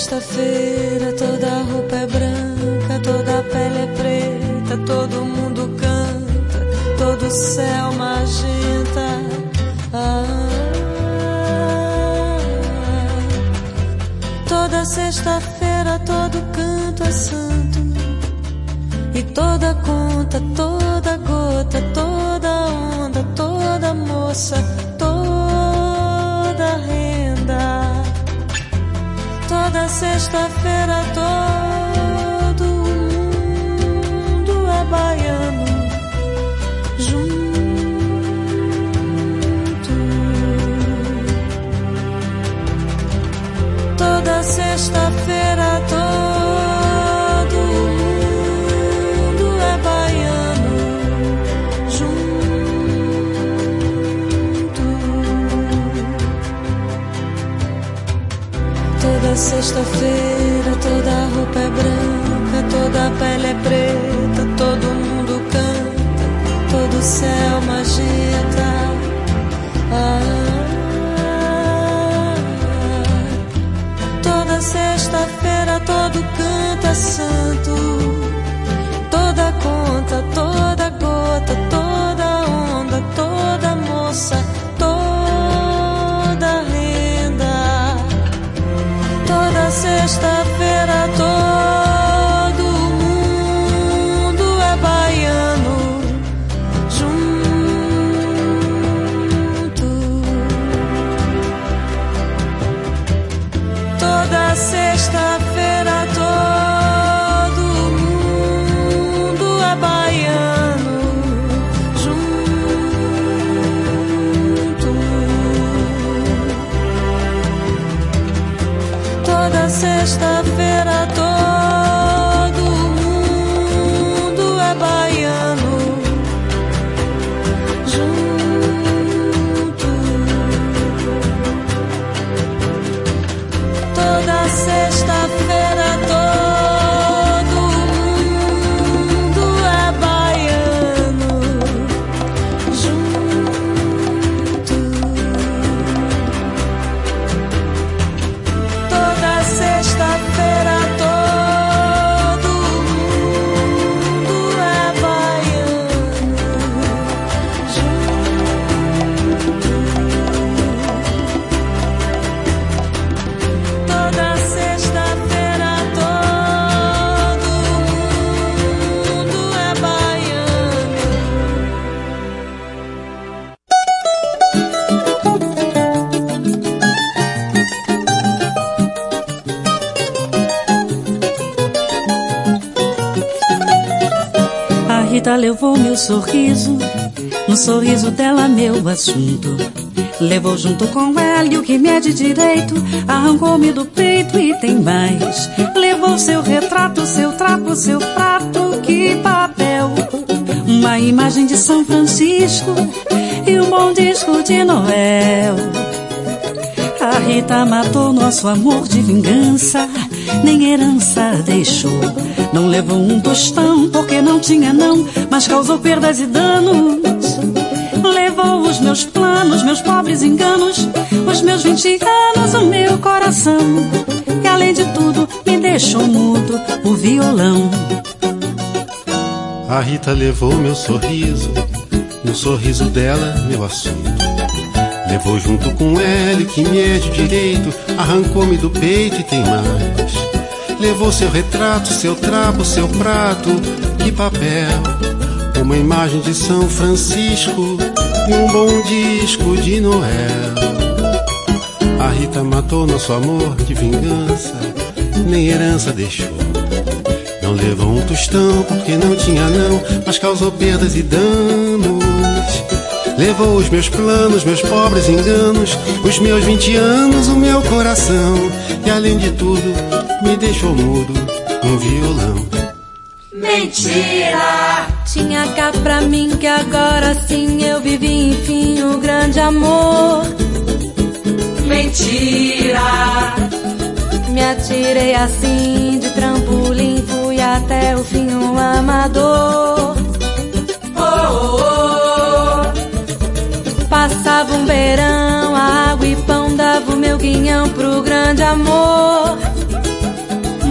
sexta-feira. Levou meu sorriso, no sorriso dela meu assunto. Levou junto com ela o que me é de direito, arrancou-me do peito e tem mais. Levou seu retrato, seu trapo, seu prato, que papel. Uma imagem de São Francisco e um bom disco de Noel. A Rita matou nosso amor de vingança, nem herança deixou. Não levou um tostão porque não tinha não, mas causou perdas e danos. Levou os meus planos, meus pobres enganos, os meus vinte anos, o meu coração. E além de tudo, me deixou mudo o violão. A Rita levou meu sorriso, no sorriso dela, meu assunto. Levou junto com ela que me é de direito, arrancou-me do peito e tem mais. Levou seu retrato, seu trapo, seu prato e papel. Uma imagem de São Francisco e um bom disco de Noel. A Rita matou nosso amor de vingança, nem herança deixou. Não levou um tostão porque não tinha não, mas causou perdas e danos. Levou os meus planos, meus pobres enganos, os meus vinte anos, o meu coração. E além de tudo, me deixou mudo um violão. Mentira! Tinha cá pra mim que agora sim eu vivi enfim o grande amor. Mentira! Me atirei assim de trampolim, fui até o fim um amador. Guinhão pro grande amor.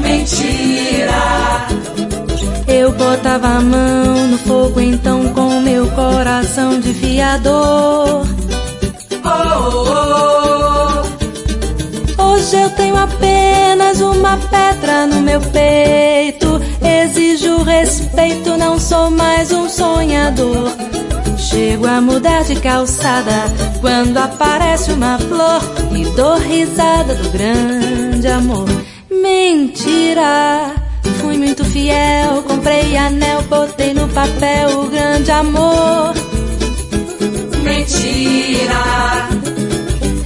Mentira! Eu botava a mão no fogo então com meu coração de fiador. Oh, oh, oh. Hoje eu tenho apenas uma pedra no meu peito. Exijo respeito, não sou mais um sonhador. Chego a mudar de calçada quando aparece uma flor e dou risada do grande amor. Mentira! Fui muito fiel, comprei anel, botei no papel o grande amor. Mentira!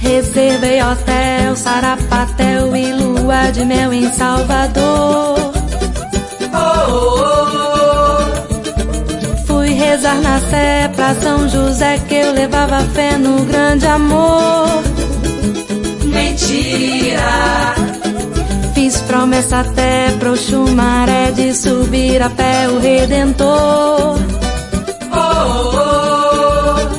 Reservei hotel, sarapatel e lua de mel em Salvador. Rezar na sé pra São José que eu levava fé no grande amor. Mentira! Fiz promessa até pro chumaré de subir a pé o Redentor. Oh, oh.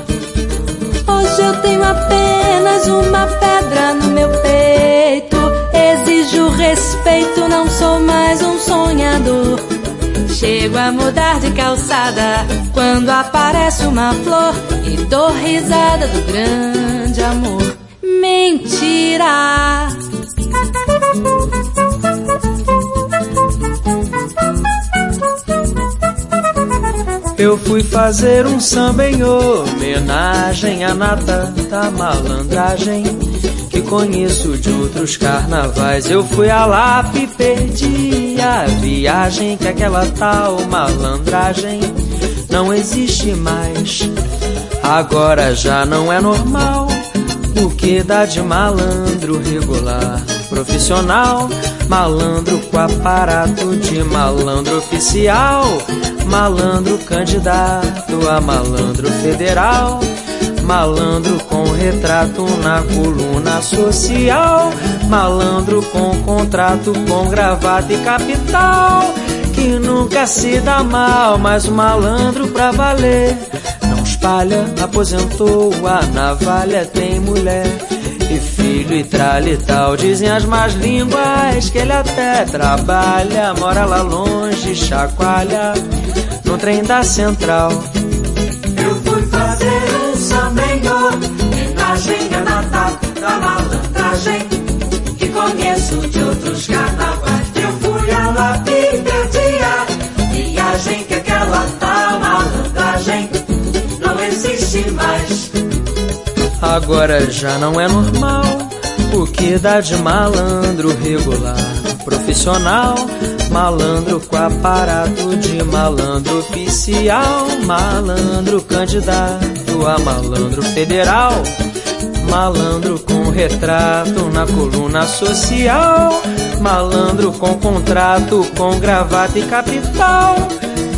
Hoje eu tenho apenas uma pedra no meu peito. Exijo respeito, não sou mais um sonhador. Chego a mudar de calçada quando aparece uma flor e dou risada do grande amor. Mentira! Eu fui fazer um samba em homenagem à nata da malandragem que conheço de outros carnavais. Eu fui a Lapa e perdi a viagem que aquela tal malandragem não existe mais. Agora já não é normal o que dá de malandro regular, profissional, malandro com aparato de malandro oficial, malandro candidato a malandro federal, malandro com retrato na coluna social, malandro com contrato com gravata e capital, que nunca se dá mal, mas o malandro pra valer espalha, aposentou a navalha, tem mulher e filho e tralha e tal. Dizem as más línguas que ele até trabalha, mora lá longe, chacoalha no trem da central. Eu fui fazer malandragem, que conheço de outros carnavais. Eu fui a lá e perdi viagem que aquela tal malandragem não existe mais. Agora já não é normal o que dá de malandro regular. profissional, malandro com aparato de malandro oficial, malandro candidato a malandro federal, malandro retrato na coluna social, malandro com contrato com gravata e capital.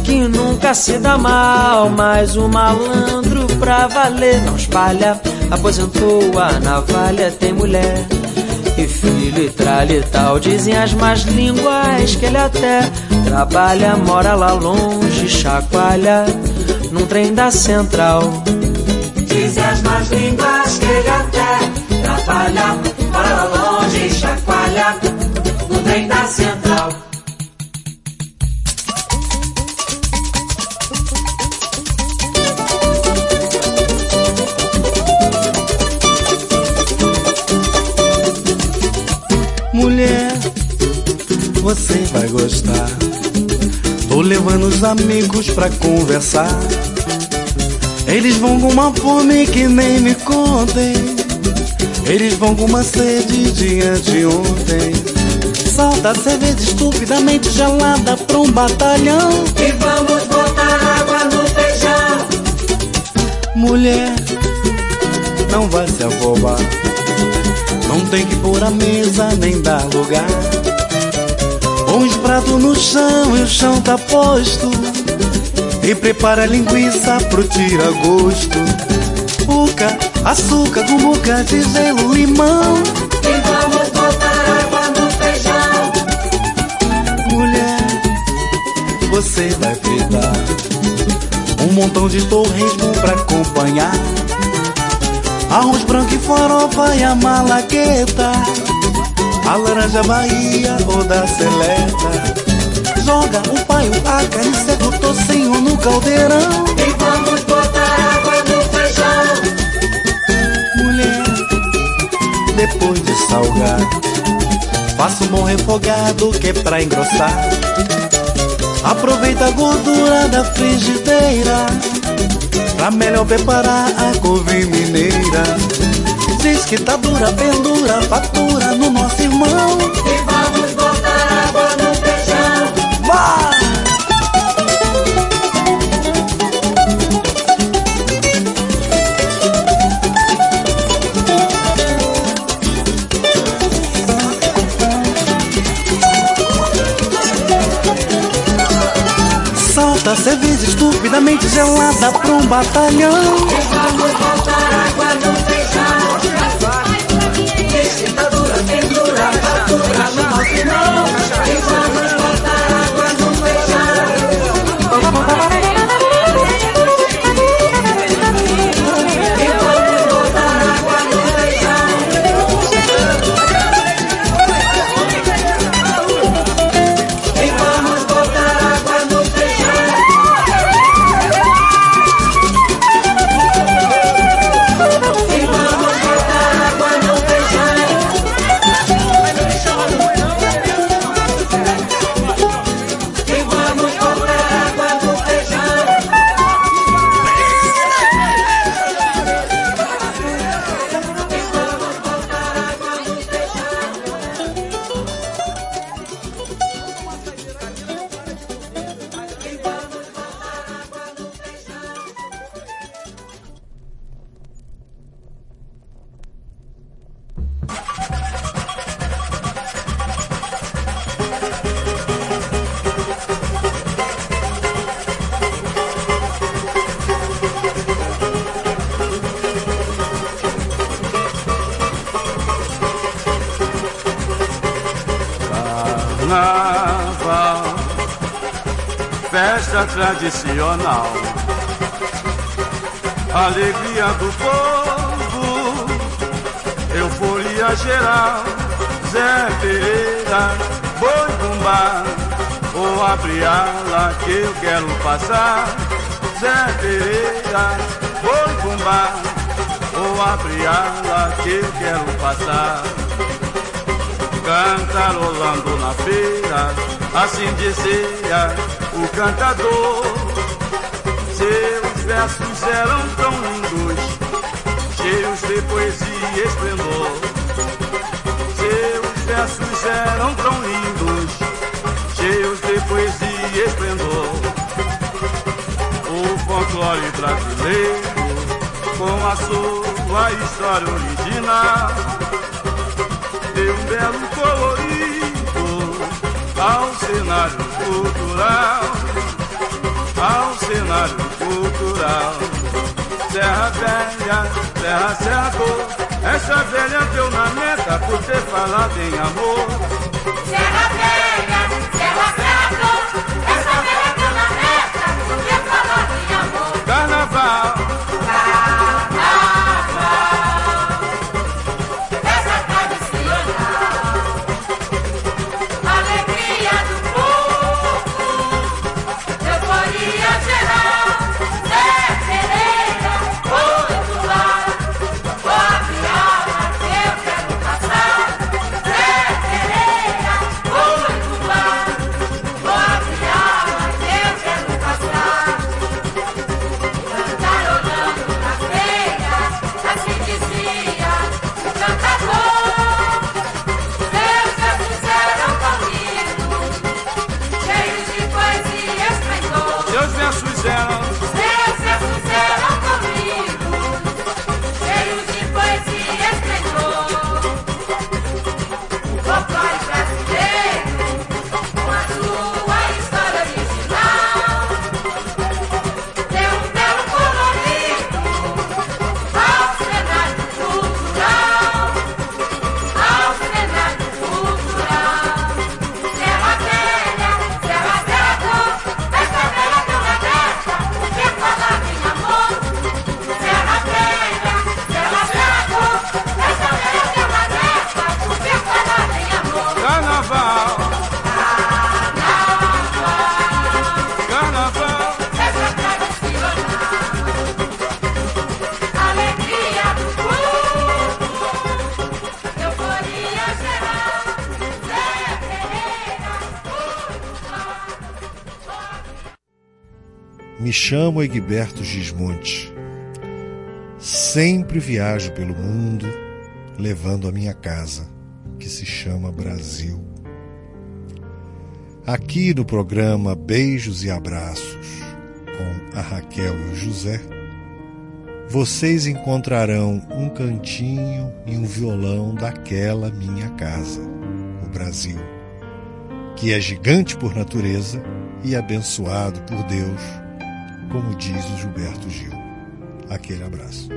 Que nunca se dá mal, mas o malandro pra valer não espalha. Aposentou a navalha, tem mulher e filho e tralha e tal. Dizem as más línguas que ele até trabalha, mora lá longe, chacoalha num trem da central. Trem da central. você vai gostar. Tô levando os amigos pra conversar. Eles vão com uma fome que nem me contem. Eles vão com uma sede de ontem. Solta a cerveja estupidamente gelada pra um batalhão. E vamos botar água no feijão. Mulher, não vai se afobar. Não tem que pôr a mesa nem dar lugar. Põe os pratos no chão e o chão tá posto. E prepara a linguiça pro tira-gosto. Uca, açúcar, gumuca de gelo, limão. E vamos você vai fritar um montão de torresmo pra acompanhar. Arroz branco e farofa e a malagueta. A laranja Bahia ou da seleta. Joga o pai, a carne seco, tocinho no caldeirão. E vamos botar água no feijão. Mulher, depois de salgar Faça um bom refogado que é pra engrossar Aproveita a gordura da frigideira Pra melhor preparar a couve mineira Diz que tá dura, pendura, fatura no nosso irmão. Cerveja estupidamente gelada pra um batalhão. E vamos botar água no feijão. tradicional. Passar. Zé Pereira, boi bumbá, ou abre ala que eu quero passar. Cantarolando na feira, assim dizia o cantador. Seus versos eram tão lindos, cheios de poesia e esplendor. Seus versos eram tão lindos, cheios de poesia e esplendor. O folclore brasileiro, com a sua história original, deu um belo colorido ao cenário cultural, ao cenário cultural. Serra Velha, Serra Serrador essa velha deu na meta por ter falado em amor. Serra velha, serra velha, chamo Egberto Gismonte. Sempre viajo pelo mundo levando a minha casa, que se chama Brasil. Aqui no programa Beijos e Abraços, com a Raquel e o José, vocês encontrarão um cantinho e um violão daquela minha casa, o Brasil, que é gigante por natureza e abençoado por Deus diz o Gilberto Gil. Aquele abraço.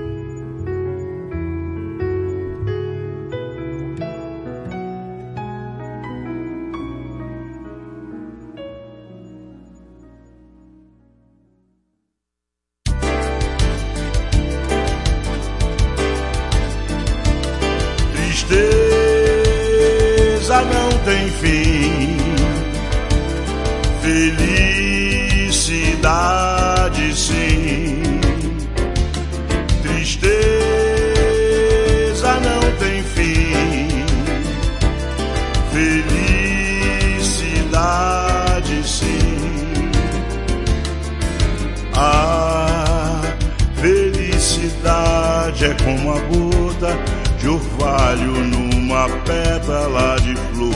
É como a gota de orvalho numa pétala de flor.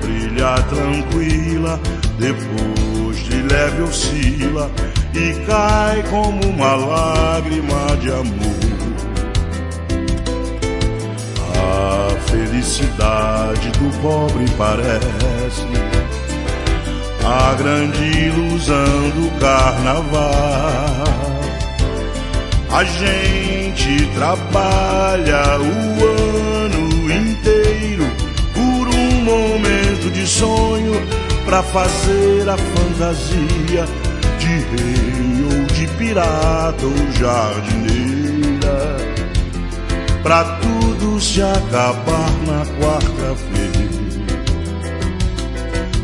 Brilha tranquila depois de leve oscila e cai como uma lágrima de amor. A felicidade do pobre parece a grande ilusão do carnaval. A gente trabalha o ano inteiro por um momento de sonho para fazer a fantasia de rei ou de pirata ou jardineira, para tudo se acabar na quarta-feira.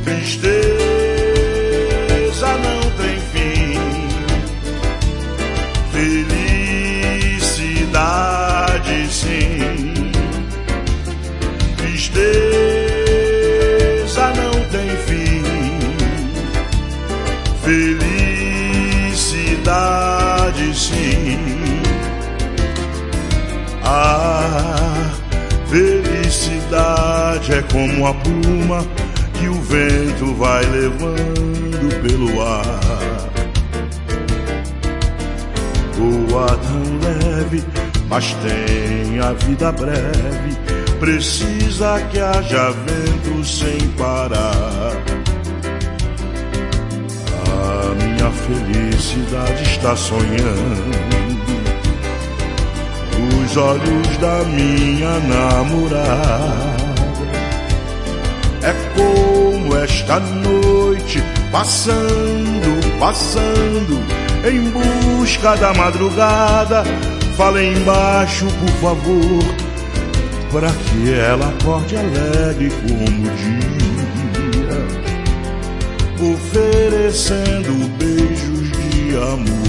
Tristeza Tristeza não tem fim felicidade sim. Ah, Felicidade é como a pluma que o vento vai levando pelo ar. Voa tão leve, mas tem a vida breve. Precisa que haja vento sem parar. A minha felicidade está sonhando os olhos da minha namorada. É como esta noite, passando, passando, em busca da madrugada. Fala embaixo, por favor, para que ela acorde alegre como dia, oferecendo beijos de amor.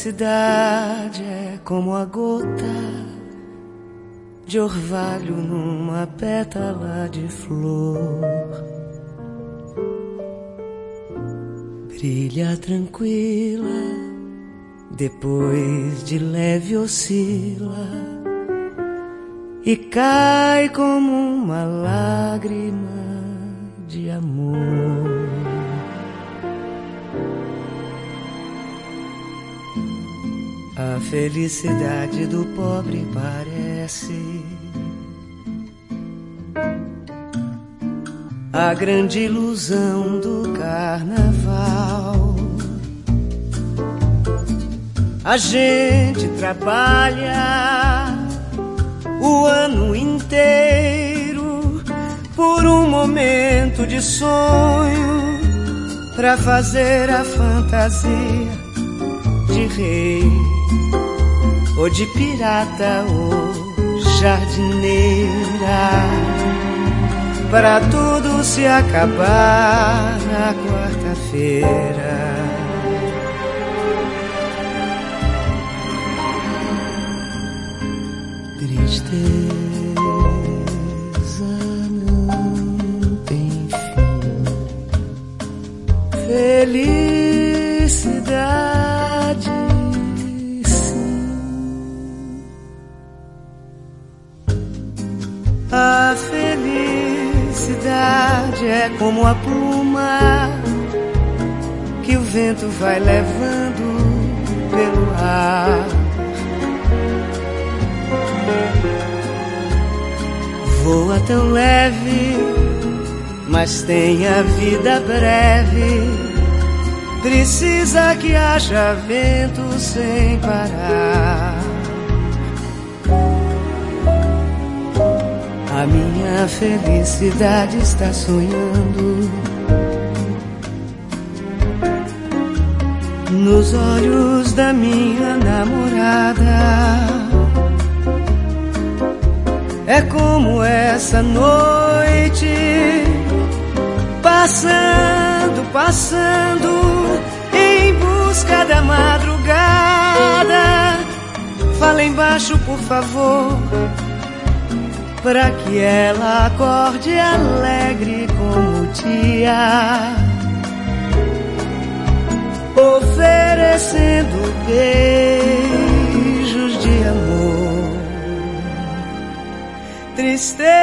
Felicidade é como a gota de orvalho numa pétala de flor. Brilha tranquila, depois de leve oscila e cai como uma lágrima de amor. A felicidade do pobre parece a grande ilusão do carnaval. A gente trabalha o ano inteiro por um momento de sonho para fazer a fantasia de rei ou de pirata ou jardineira. Para tudo se acabar na quarta-feira. Tristeza não tem fim. Felicidade felicidade é como a pluma que o vento vai levando pelo ar. Voa tão leve, mas tem a vida breve. Precisa que haja vento sem parar. A minha felicidade está sonhando nos olhos da minha namorada. É como essa noite, passando, passando em busca da madrugada. Fala embaixo, por favor para que ela acorde alegre como dia, oferecendo beijos de amor. Tristeza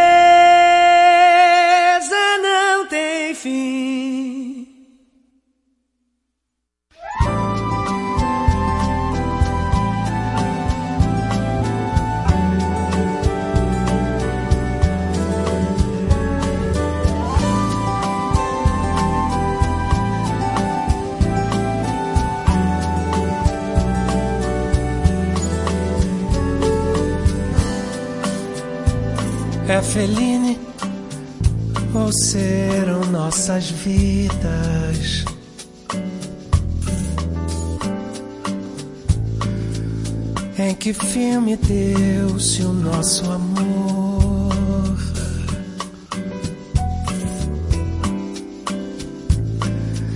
É Feline ou serão nossas vidas? Em que filme deu-se o nosso amor?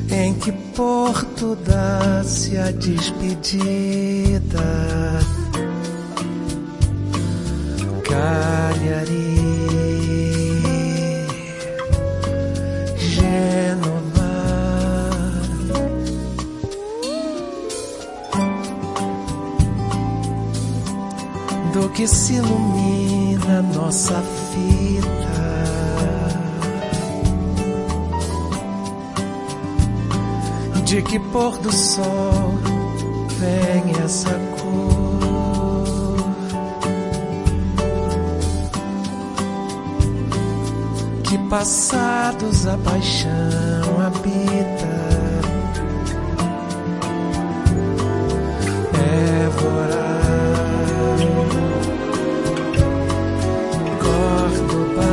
Em que porto dá-se a despedida? Cagliari, Gênova. Do que se ilumina nossa fita. De que pôr do sol vem essa passados a paixão habita. Évora, Córdoba.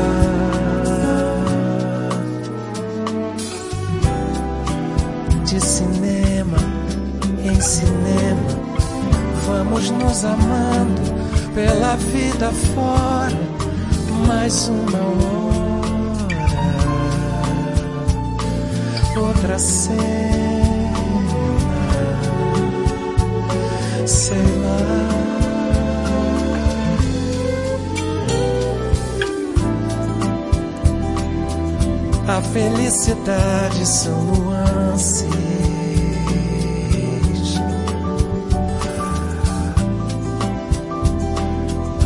De cinema em cinema, vamos nos amando pela vida fora. Mais uma hora, outra cena, sei lá. A felicidade são nuances.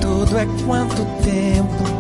Tudo é quanto tempo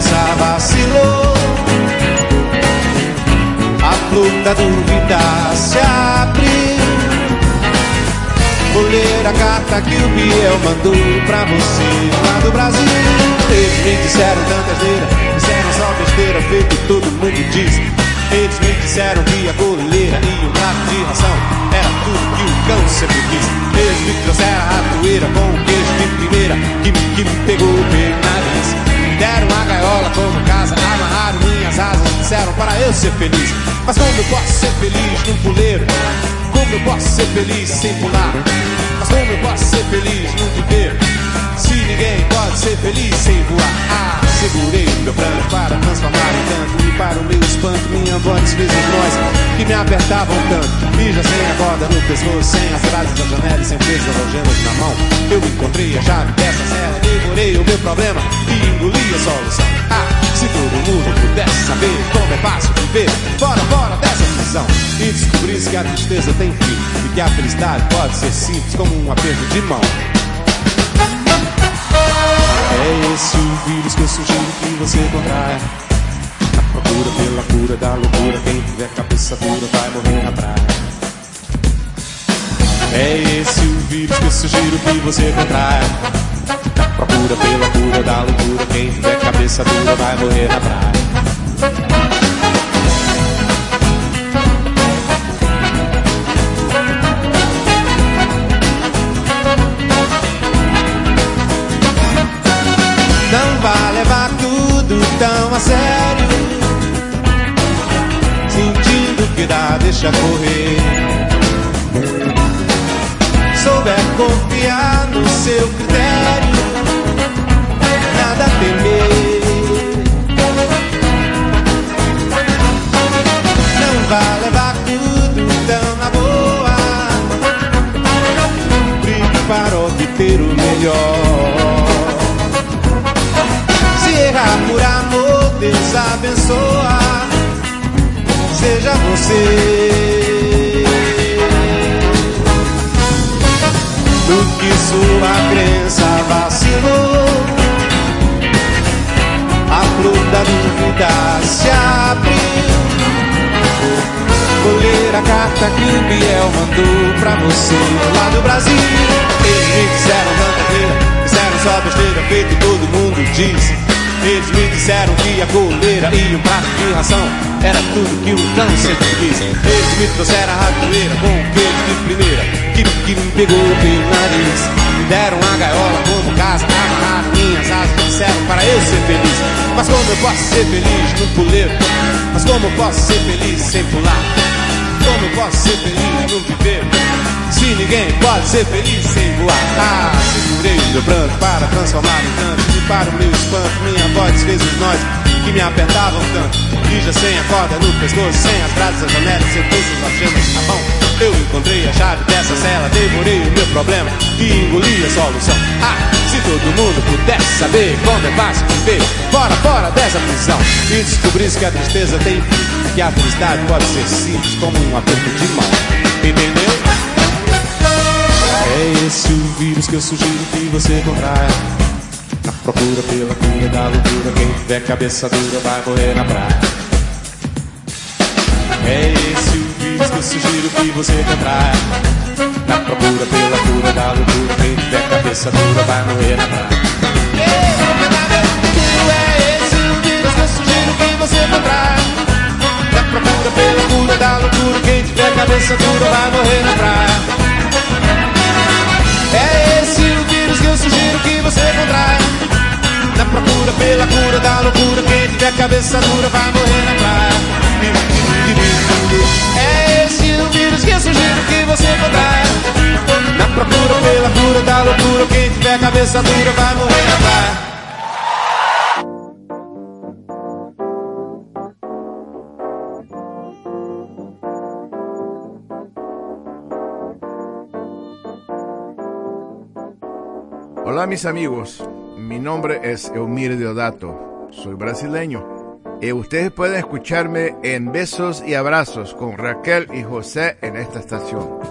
crença vacilou, a flor da dúvida se abriu. Vou ler a carta que o Biel mandou pra você lá do Brasil. Eles me disseram tanta asneira, disseram só besteira, feito todo mundo diz. Eles me disseram que a goleira e o prato de ração era tudo que o cão sempre quis. Eles me trouxeram a ratoeira com o queijo de primeira que, que me pegou pelo nariz. Deram uma gaiola como casa, amarraram minhas asas, disseram para eu ser feliz. Mas como eu posso ser feliz num puleiro? Como eu posso ser feliz sem pular? Mas como eu posso ser feliz num viver? Se ninguém pode ser feliz sem voar. Ah, segurei o meu pranto para transformar em canto. E para o meu espanto, minha voz desfez os nós que me apertavam tanto. Já sem a corda no pescoço, sem as grades da janela e sem peso das algemas na mão. Eu encontrei a chave dessa serra, devorei o meu problema e engoli a solução. Ah, se todo mundo pudesse saber como é fácil viver fora, fora dessa prisão. E descobrisse que a tristeza tem fim e que a felicidade pode ser simples como um aperto de mão. É esse o vírus que eu sugiro que você contraia. Procura pela cura da loucura, quem tiver cabeça dura vai morrer na praia. É esse o vírus que eu sugiro que você contraia. Procura pela cura da loucura, quem tiver cabeça dura vai morrer na praia. Deixa correr. Souber confiar no seu critério, nada a temer. Não vai levar tudo tão na boa. Brigue para obter o melhor. Se errar por amor, Deus abençoa. Seja você. No que sua crença vacilou, a flor da dúvida se abriu. Vou ler a carta que o Biel mandou pra você lá do Brasil. Eles me tanta feira, disseram só besteira, feito todo mundo diz. Eles me disseram que a coleira e um prato de ração era tudo que o cão sempre quis. Eles me trouxeram a ratoeira com um queijo de primeira que, que me pegou pelo nariz. Me deram a gaiola como casa, amarraram minhas asas, disseram para eu ser feliz. Mas como eu posso ser feliz no puleiro? Mas como eu posso ser feliz sem pular? Como eu posso ser feliz no viver? Ninguém pode ser feliz sem voar. Ah, segurei o meu pranto para transformar em canto. E para o meu espanto, minha voz desfez os nós que me apertavam tanto. Já sem a corda no pescoço, sem as grades da janela, sem pulsos algemas na mão. Eu encontrei a chave dessa cela, devorei o meu problema e engoli a solução. Ah, se todo mundo pudesse saber como é fácil viver fora, fora dessa prisão. E descobrisse que a tristeza tem fim, que a felicidade pode ser simples como um aperto de mão. Esse o vírus que eu sugiro que você contraia. Na procura pela cura da loucura, quem tiver cabeça dura vai morrer na praia. É esse o vírus que eu sugiro que você contraia. Na procura pela cura da loucura, quem tiver cabeça dura vai morrer na praia. É esse o vírus que eu sugiro que você contraia. Na procura pela cura da loucura, quem tiver cabeça dura vai morrer na praia. Que eu sugiro que você contraia. Na procura pela cura da loucura, quem tiver cabeça dura vai morrer na praia. É esse o vírus que eu sugiro que você contraia. Na procura pela cura da loucura, quem tiver cabeça dura vai morrer na praia. Hola mis amigos, mi nombre es Eumir Deodato. Soy brasileño. Y ustedes pueden escucharme en Besos y Abrazos con Raquel y José en esta estación.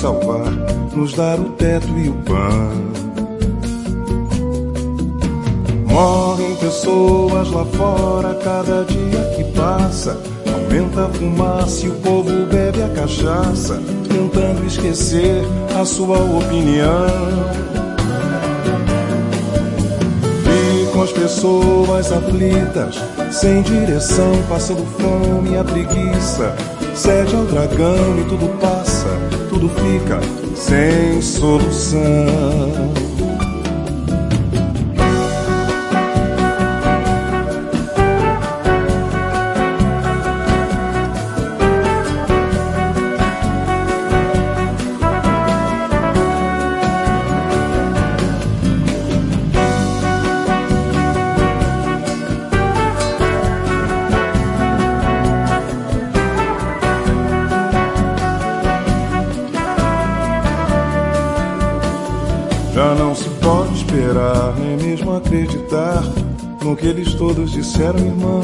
Salvar, nos dar o teto e o pão. Morrem pessoas lá fora cada dia que passa. Aumenta a fumaça e o povo bebe a cachaça, tentando esquecer a sua opinião. Ficam as pessoas aflitas sem direção, passando fome, a preguiça. Cede ao dragão e tudo passa, tudo fica sem solução. Disseram, irmão.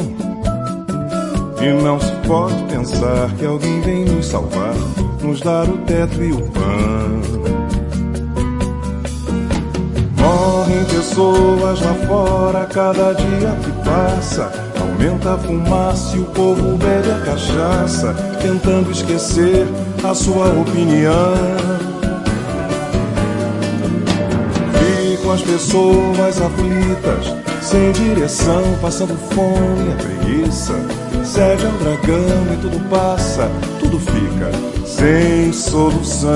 E não se pode pensar que alguém vem nos salvar, nos dar o teto e o pão. Morrem pessoas lá fora cada dia que passa. Aumenta a fumaça e o povo bebe a cachaça, tentando esquecer a sua opinião. as pessoas aflitas, sem direção, passando fome, a preguiça. Cede ao dragão e tudo passa, tudo fica sem solução.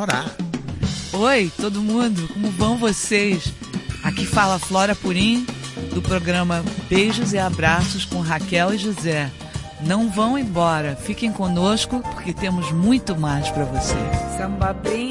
Flora. Oi, todo mundo, como vão vocês? Aqui fala Flora Purim, do programa Beijos e Abraços com Raquel e José. Não vão embora, fiquem conosco porque temos muito mais para vocês. Samba brindo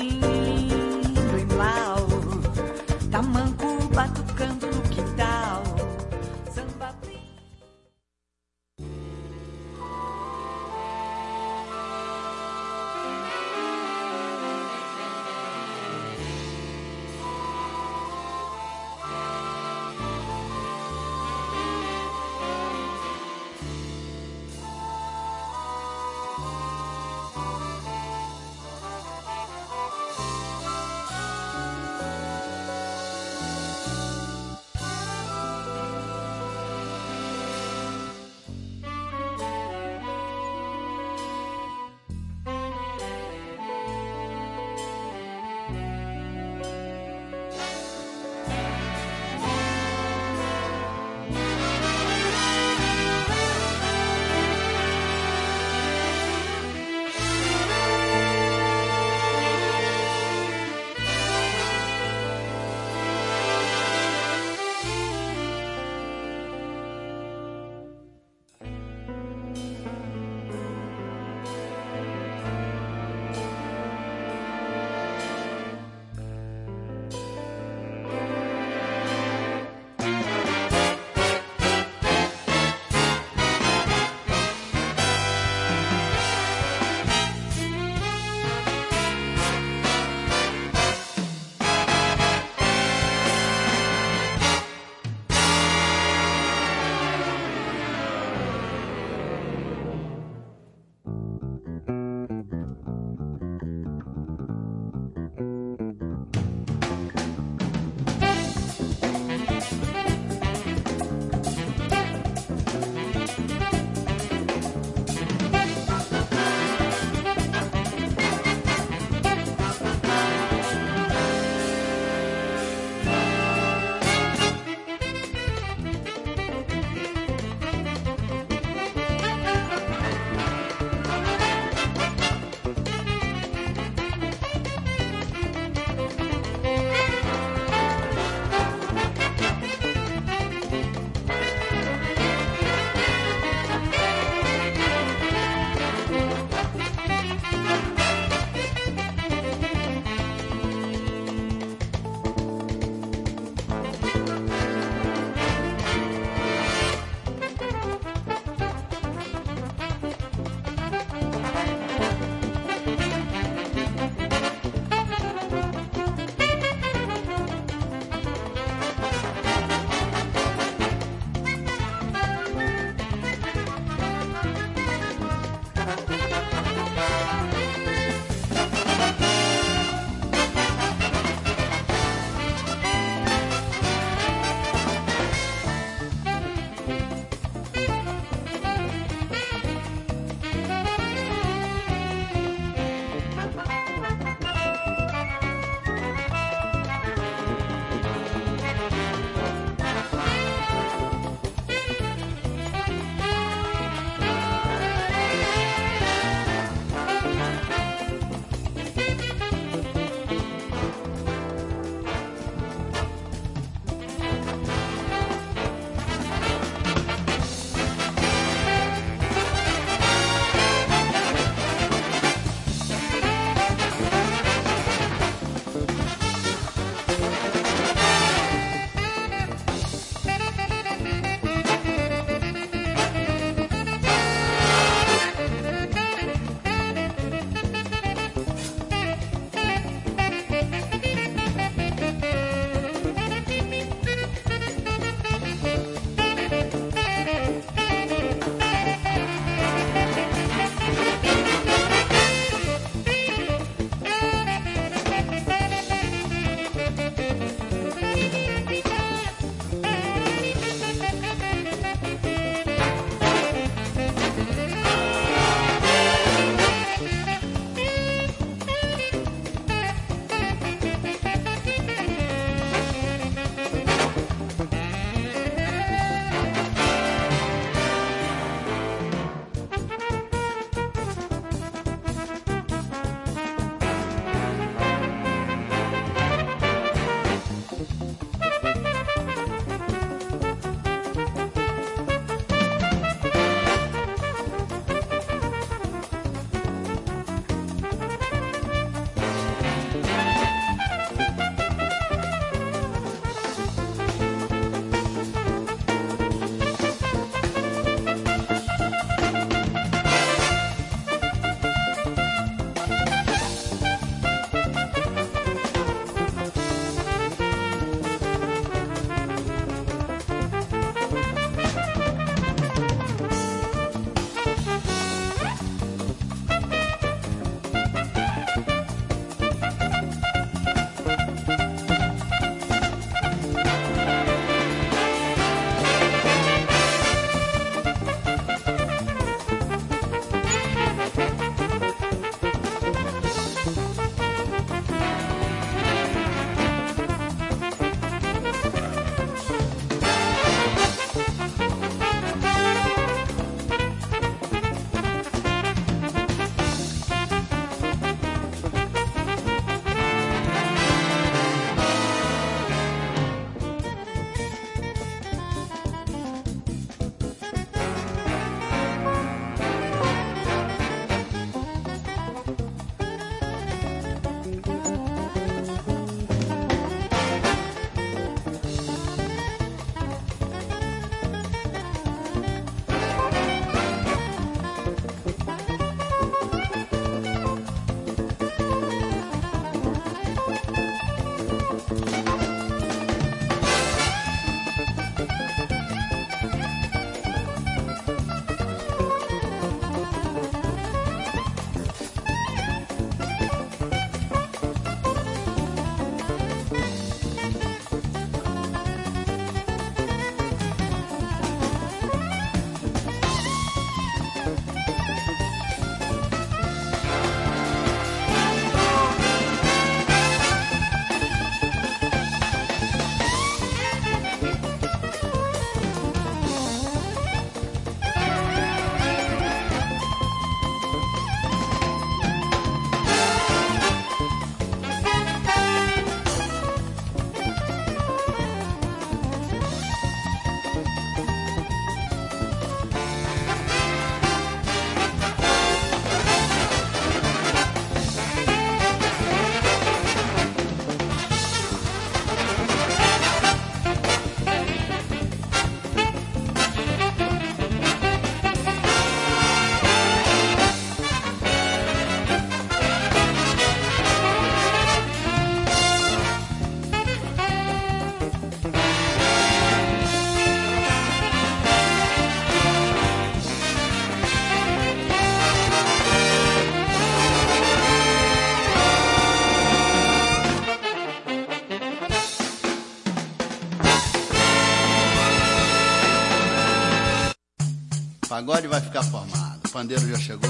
pagode vai ficar formado. O pandeiro já chegou.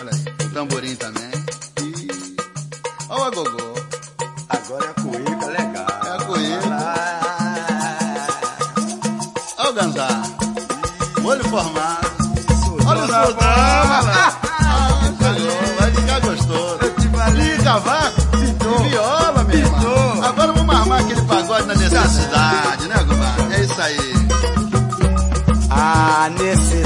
Olha aí. O tamborim também. E... Olha o agogô. Agora é a cuíca, legal. É a cuíca. Olha o ganzá. Molho formado. Olha o sultão. Ah, Vai ficar gostoso. E cavaco. E viola, meu irmão. Agora vamos armar aquele pagode na necessidade, né, Gubá? É isso aí. A necessidade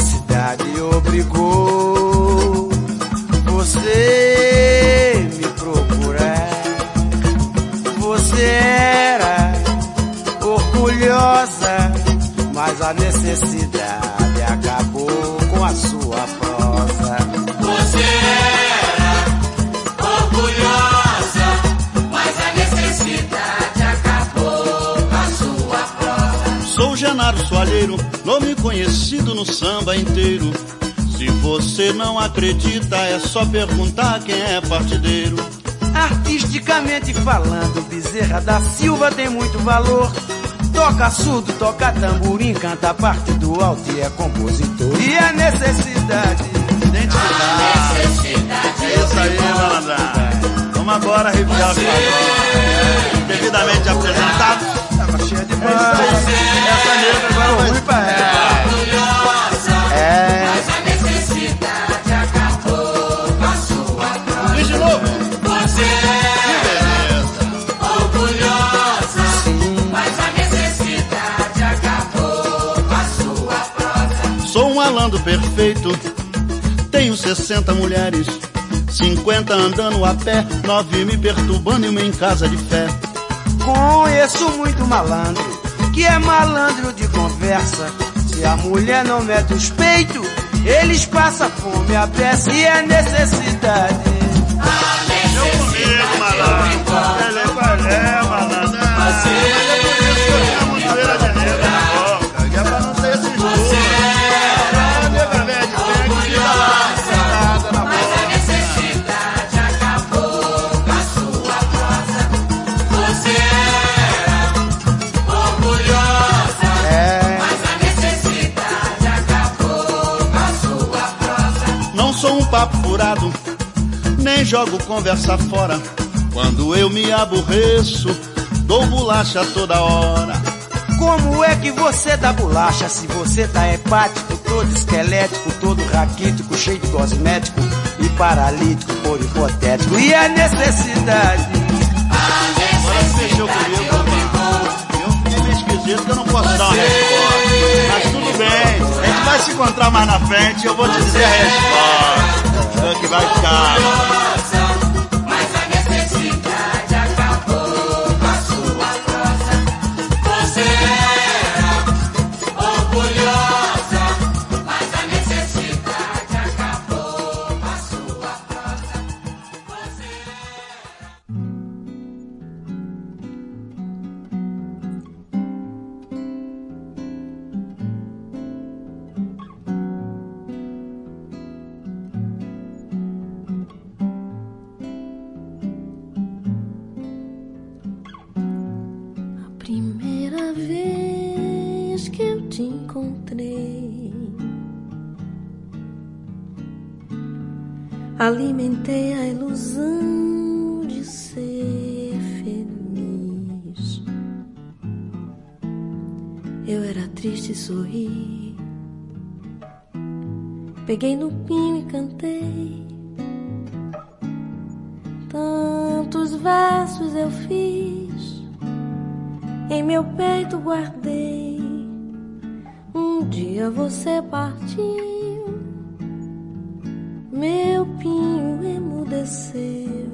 necessidade acabou com a sua prosa. Você era orgulhosa, mas a necessidade acabou com a sua prosa. Sou Genaro Soalheiro, nome conhecido no samba inteiro. Se você não acredita, é só perguntar quem é partideiro. Artisticamente falando, Bezerra da Silva tem muito valor. Toca surdo, toca tamborim, canta parte do alto e é compositor. E a necessidade. Identidade. É isso aí, malandra. Vamos agora os pagodes. Devidamente apresentados. Tava cheia de Essa negra agora vai ruim pra ela. Malandro perfeito, tenho 60 mulheres, 50 andando a pé, 9 me perturbando e uma em casa de fé. Conheço muito malandro, que é malandro de conversa. Se a mulher não mete os peitos, eles passam fome a peça e a necessidade. Eu comigo, malandro. Ele é é, malandro? Jogo conversa fora. Quando eu me aborreço, dou bolacha toda hora. Como é que você dá bolacha se você tá hepático, todo esquelético, todo raquítico, cheio de cosmético e paralítico por hipotético? E a necessidade? Agora você mexeu comigo. Eu fiquei meio esquisito que eu não posso dar uma resposta. Mas tudo bem. A gente vai se encontrar mais na frente e eu vou te dizer a resposta. É o que vai ficar. Sorri. Peguei no pinho e cantei. Tantos versos eu fiz em meu peito guardei. Um dia você partiu, meu pinho emudeceu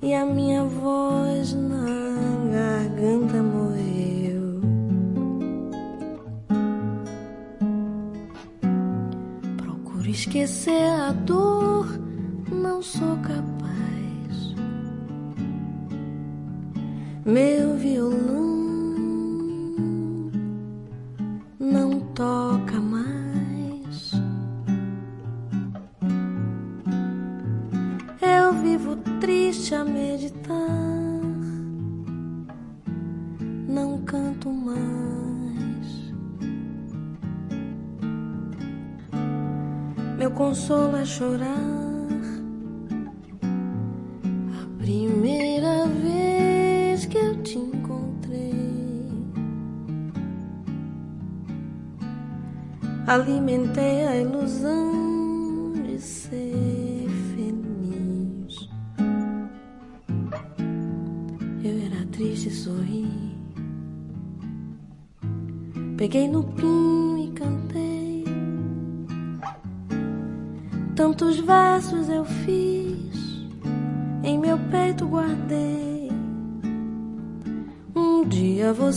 e a minha voz na esquecer a dor, não sou capaz. Meu violão consolo é chorar. A primeira vez que eu te encontrei, alimentei a ilusão de ser feliz. Eu era triste e sorri. Peguei no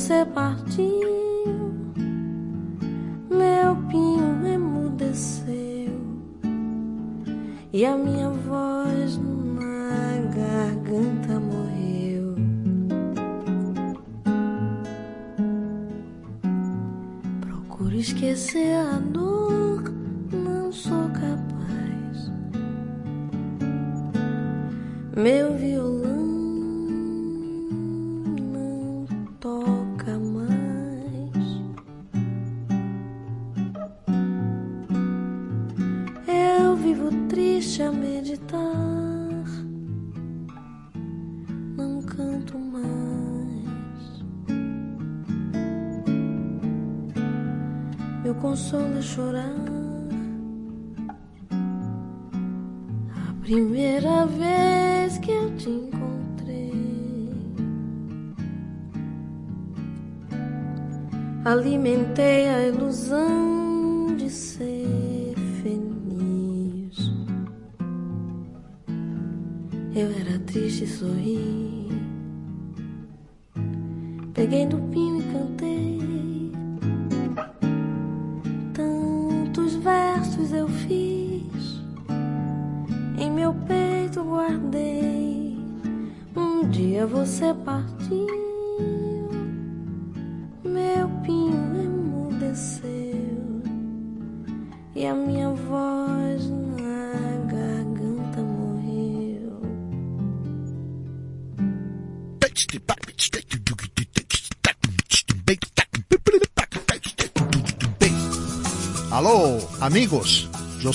dia você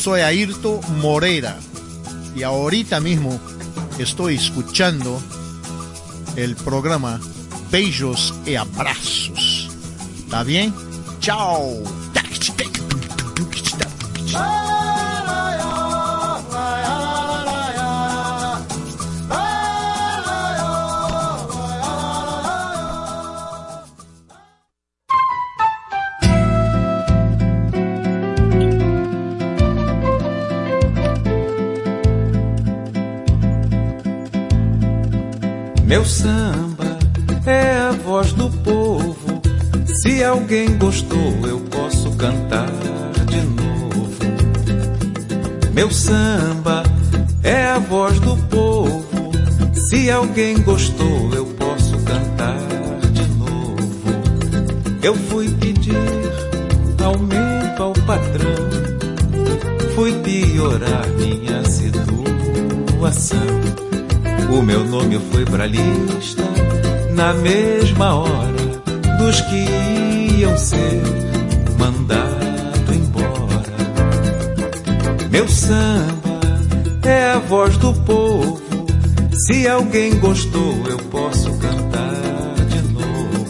yo soy Ayrto Moreira y ahorita mismo estoy escuchando el programa Beijos y Abrazos. ¿Está bien? Chao. Meu samba é a voz do povo. Se alguém gostou, eu posso cantar de novo. Meu samba é a voz do povo. Se alguém gostou, eu posso cantar de novo. Eu fui pedir aumento ao patrão. Fui piorar minha situação. O meu nome foi pra lista na mesma hora dos que iam ser mandado embora. Meu samba é a voz do povo. Se alguém gostou, eu posso cantar de novo.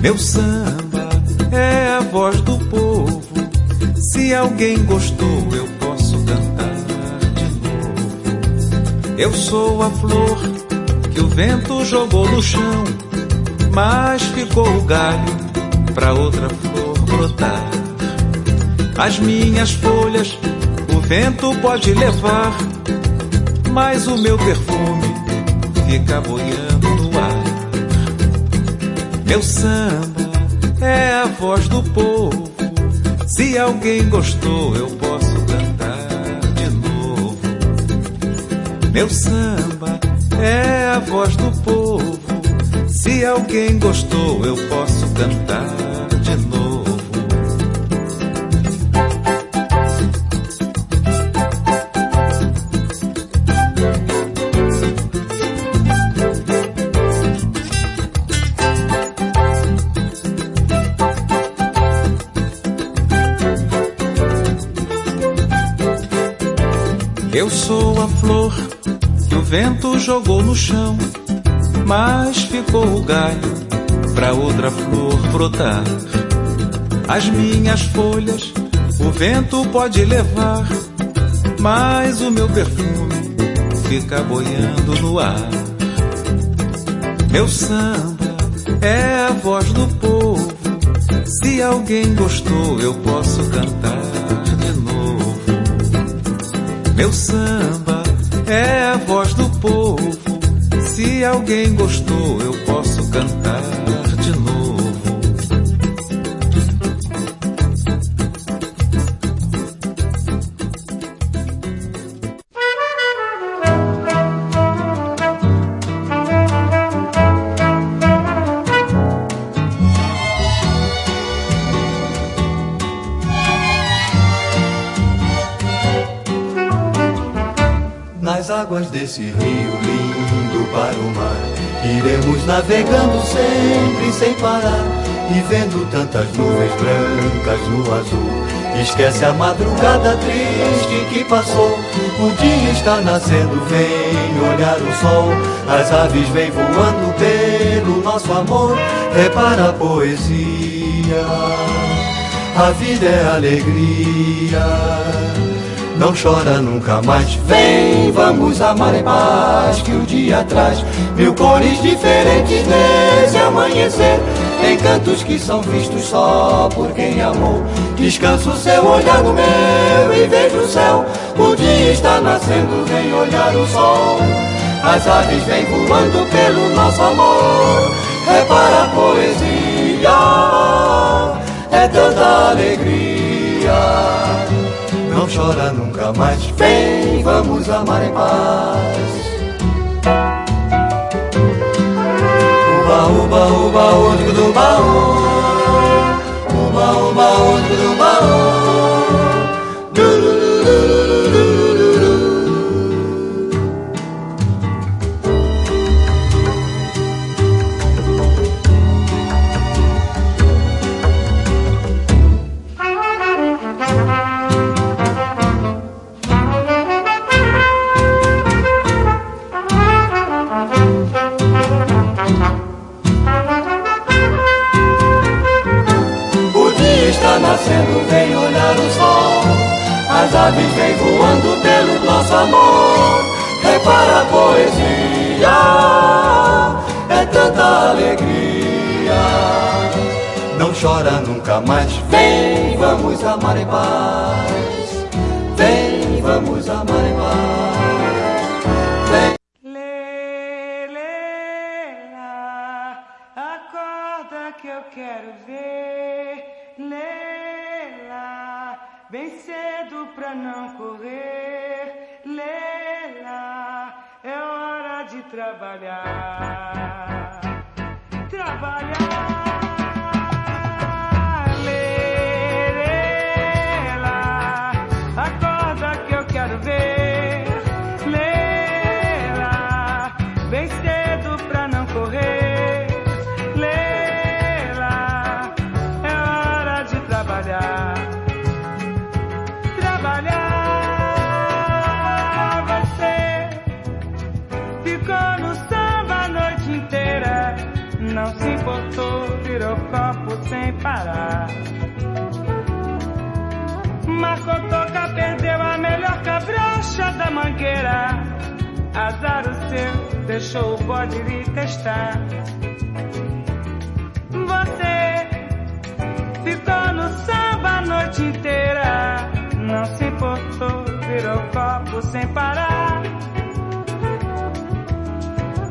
Meu samba é a voz do povo. Se alguém gostou, eu posso eu sou a flor que o vento jogou no chão, mas ficou o galho pra outra flor brotar. As minhas folhas o vento pode levar, mas o meu perfume fica boiando no ar. Meu samba é a voz do povo. Se alguém gostou, eu Meu samba é a voz do povo. Se alguém gostou, eu posso cantar de novo. Eu sou a flor vento jogou no chão, mas ficou o galho pra outra flor brotar. As minhas folhas o vento pode levar, mas o meu perfume fica boiando no ar. Meu samba é a voz do povo. Se alguém gostou, eu posso cantar de novo. Meu samba é a voz do povo. Se alguém gostou, eu posso cantar iremos navegando sempre sem parar e vendo tantas nuvens brancas no azul. Esquece a madrugada triste que passou. O dia está nascendo, vem olhar o sol. As aves vêm voando pelo nosso amor. Repara a poesia, a vida é alegria não chora nunca mais. Vem, vamos amar em paz, que o dia traz mil cores diferentes nesse amanhecer. Tem cantos que são vistos só por quem amou. Descanso seu olhar no meu e vejo o céu. O dia está nascendo, vem olhar o sol. As aves vêm voando pelo nosso amor. Repara a poesia, é tanta alegria não chora nunca mais. Vem, vamos amar em paz. Uba, uba, uba, único do baú. Uba, uba, único do baú. As aves vêm voando pelo nosso amor. Repara a poesia, é tanta alegria. Não chora nunca mais. Vem, vamos amar em paz. Vem, vamos amar em paz. Não correr Leila É hora de trabalhar deixou o bode lhe testar. Você ficou no samba a noite inteira. Não se importou, virou copo sem parar.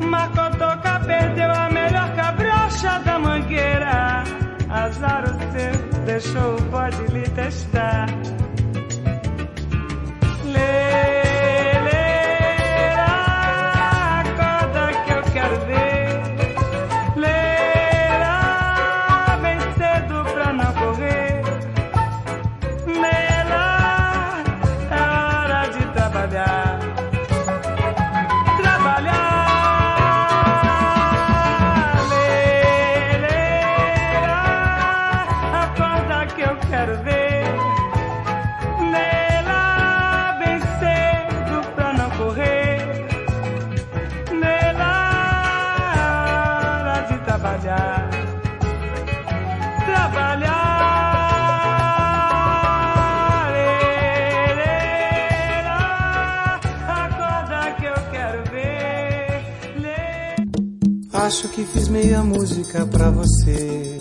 Marcou toca, perdeu a melhor cabrocha da mangueira. Azar o seu, deixou o bode lhe testar. Meia música pra você.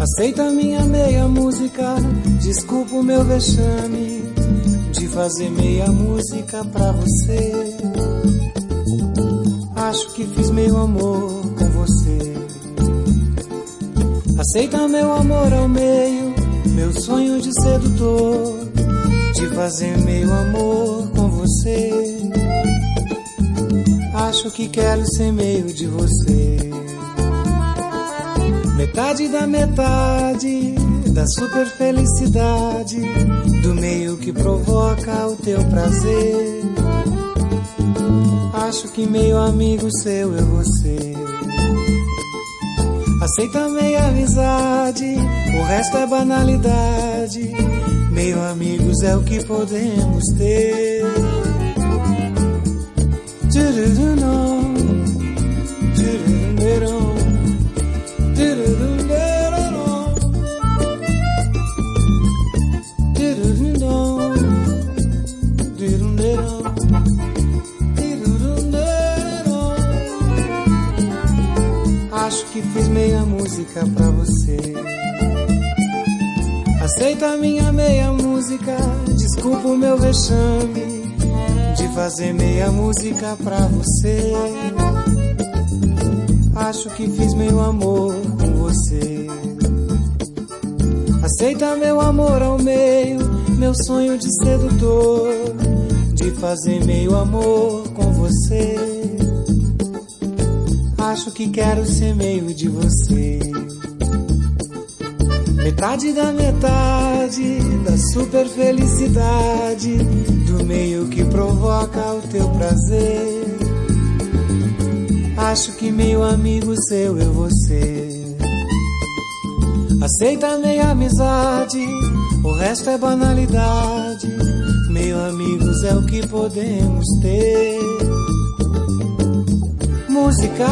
Aceita minha meia música, desculpa o meu vexame de fazer meia música pra você. Acho que fiz meio amor com você. Aceita meu amor ao meio, meu sonho de sedutor, de fazer meio amor com você. Acho que quero ser meio de você. Metade da metade da super felicidade, do meio que provoca o teu prazer. Acho que meio amigo seu é você. Aceita meia amizade, o resto é banalidade. Meio amigos é o que podemos ter. Acho que fiz meia música pra você. Aceita minha meia música, desculpa o meu vexame fazer meia música pra você. Acho que fiz meu amor com você. Aceita meu amor ao meio, meu sonho de sedutor, de fazer meio amor com você. Acho que quero ser meio de você. Metade da metade da super felicidade, meio que provoca o teu prazer. Acho que meio amigo seu eu vou ser. Aceita meia amizade, o resto é banalidade. Meio amigos é o que podemos ter. Música,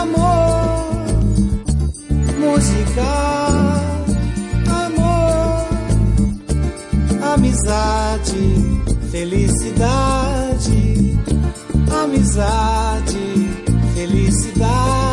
amor, música, amizade, felicidade, amizade, felicidade,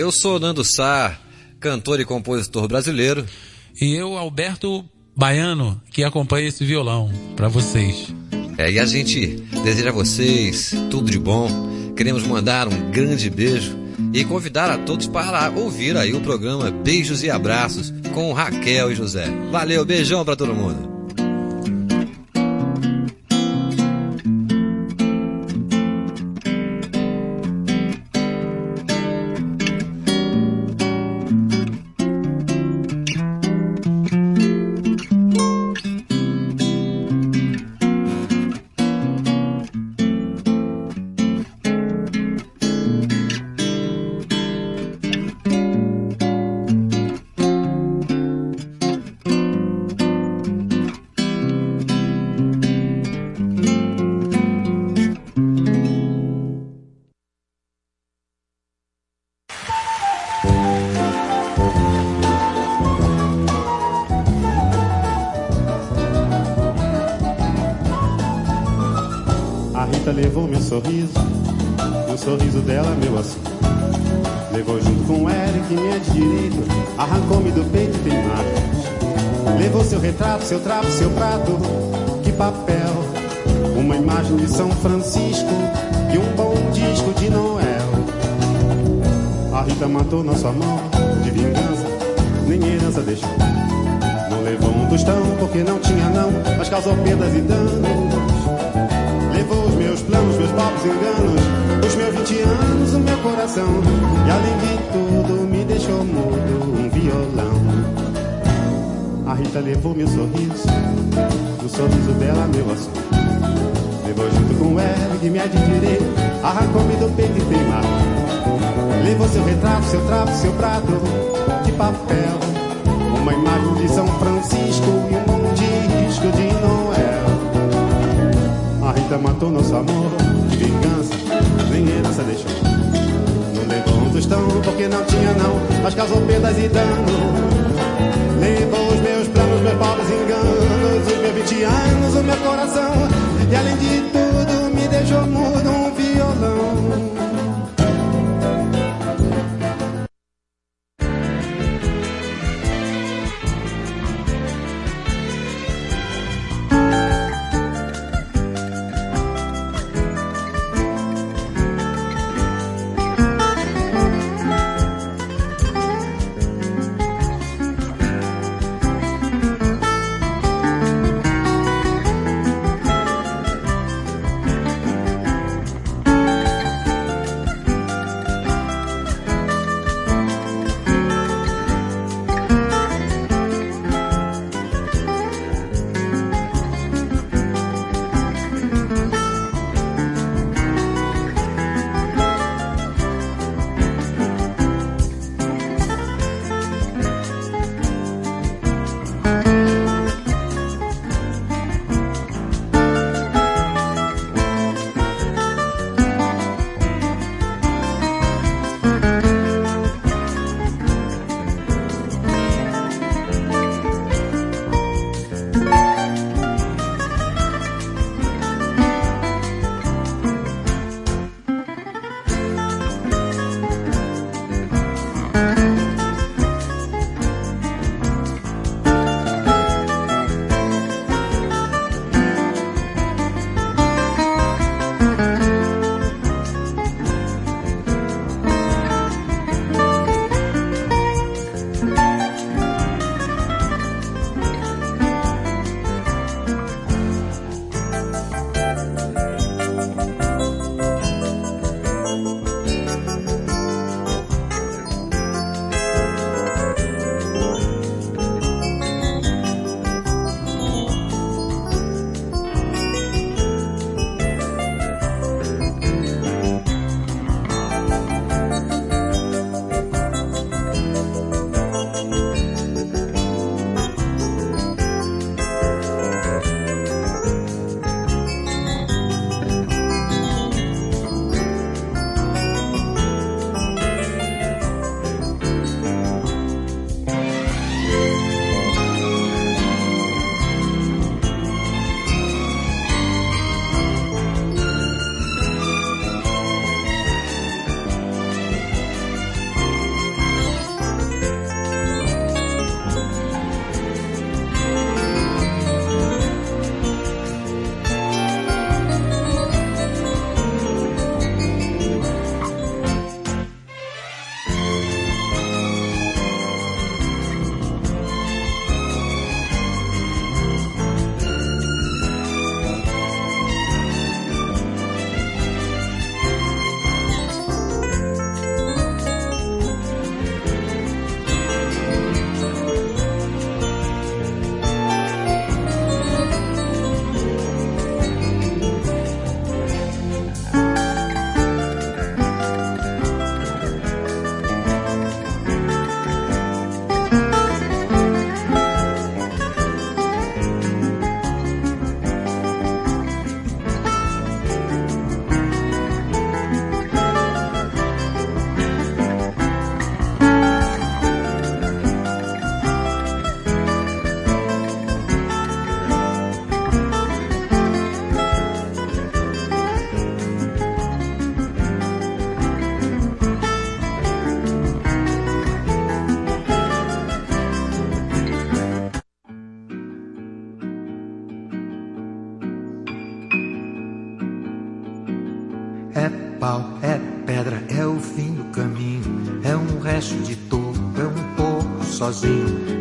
eu sou Nando Sá, cantor e compositor brasileiro. E eu, Alberto Baiano, que acompanha esse violão para vocês. É, e a gente deseja a vocês tudo de bom. Queremos mandar um grande beijo e convidar a todos para ouvir aí o programa Beijos e Abraços com Raquel e José. Valeu, beijão para todo mundo. Seu trapo, seu prato, que papel. Uma imagem de São Francisco e um bom disco de Noel. A Rita matou nosso amor de vingança, nem herança deixou. Não levou um tostão porque não tinha não, mas causou perdas e danos. Levou os meus planos, meus pobres enganos, os meus 20 anos, o meu coração. E além de tudo, me deixou mudo um violão. A Rita levou meu sorriso, no sorriso dela meu assunto. Levou junto com ela que me admirei, arrancou-me do peito e teimar. Levou seu retrato, seu trapo, seu prato de papel. Uma imagem de São Francisco e um disco de Noel. A Rita matou nosso amor de vingança, nem herança deixou. Não levou um tostão porque não tinha não, mas causou perdas e danos. Levou os meus planos, meus pobres enganos, os meus 20 anos, o meu coração. E além de tudo, me deixou mudo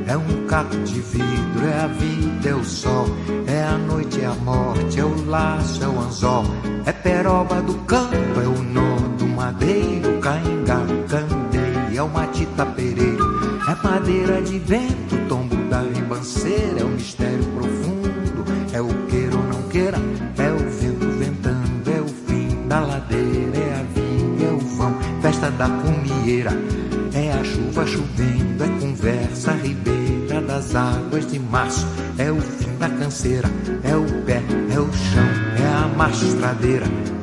É um caco de vidro, é a vida, é o sol, é a noite, é a morte, é o laço, é o anzol, é peroba do campo, é o nó do madeiro, caingá, candeia, é uma tita pereiro, é madeira de vento,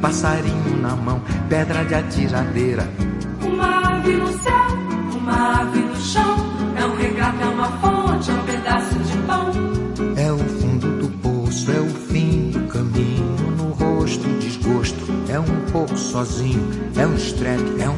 passarinho na mão, pedra de atiradeira. Uma ave no céu, uma ave no chão, é um regato, é uma fonte, é um pedaço de pão. É o fundo do poço, é o fim do caminho, no rosto desgosto, é um pouco sozinho, é um estrepe, é um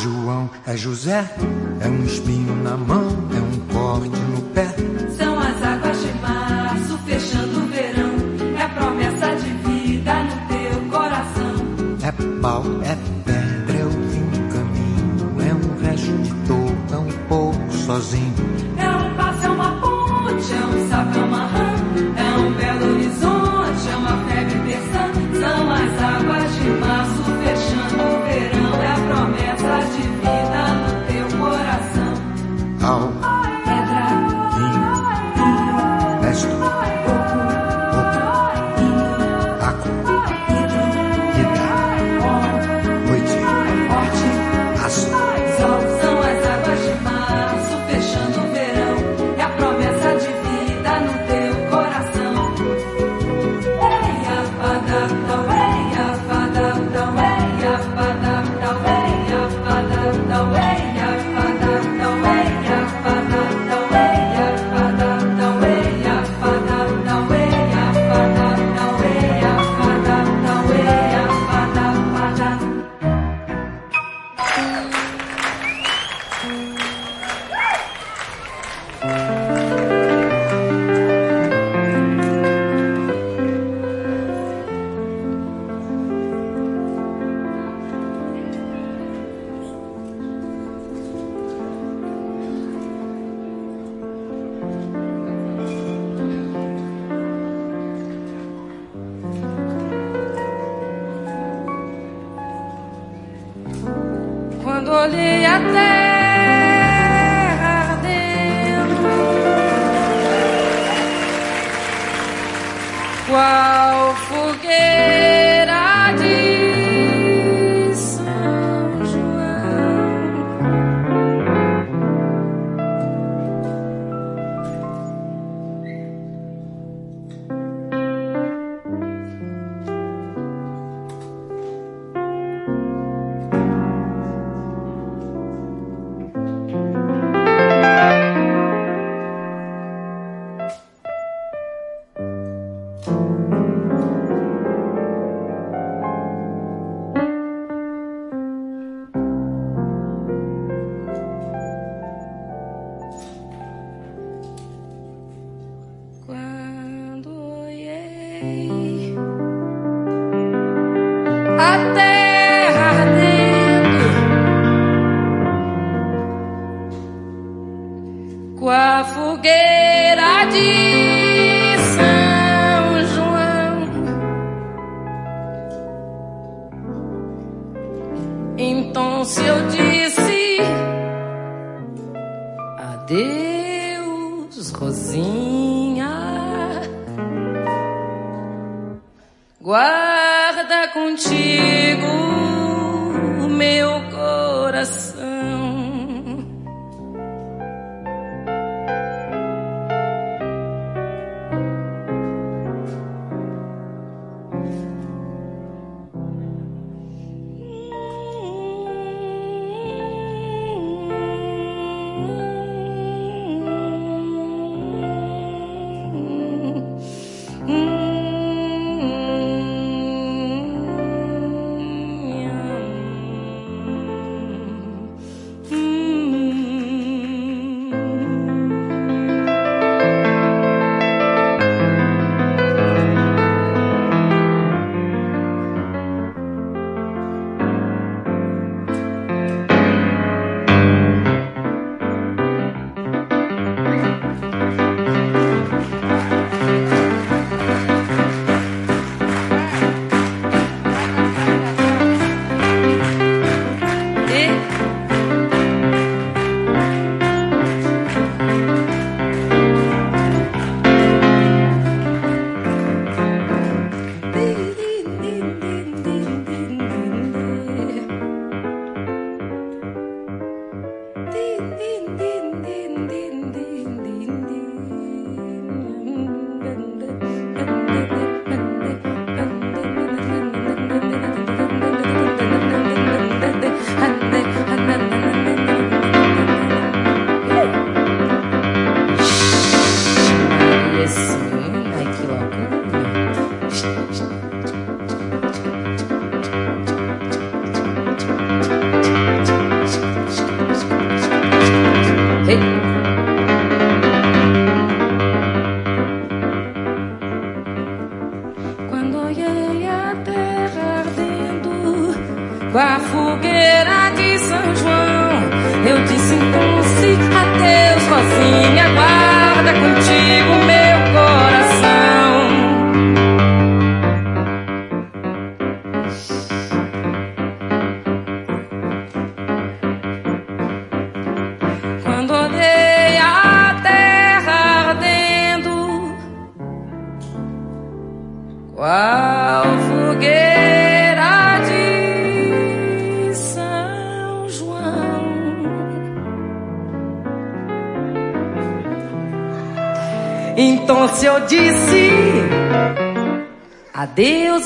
João, é José, é um espinho na mão, é um corte no pé. São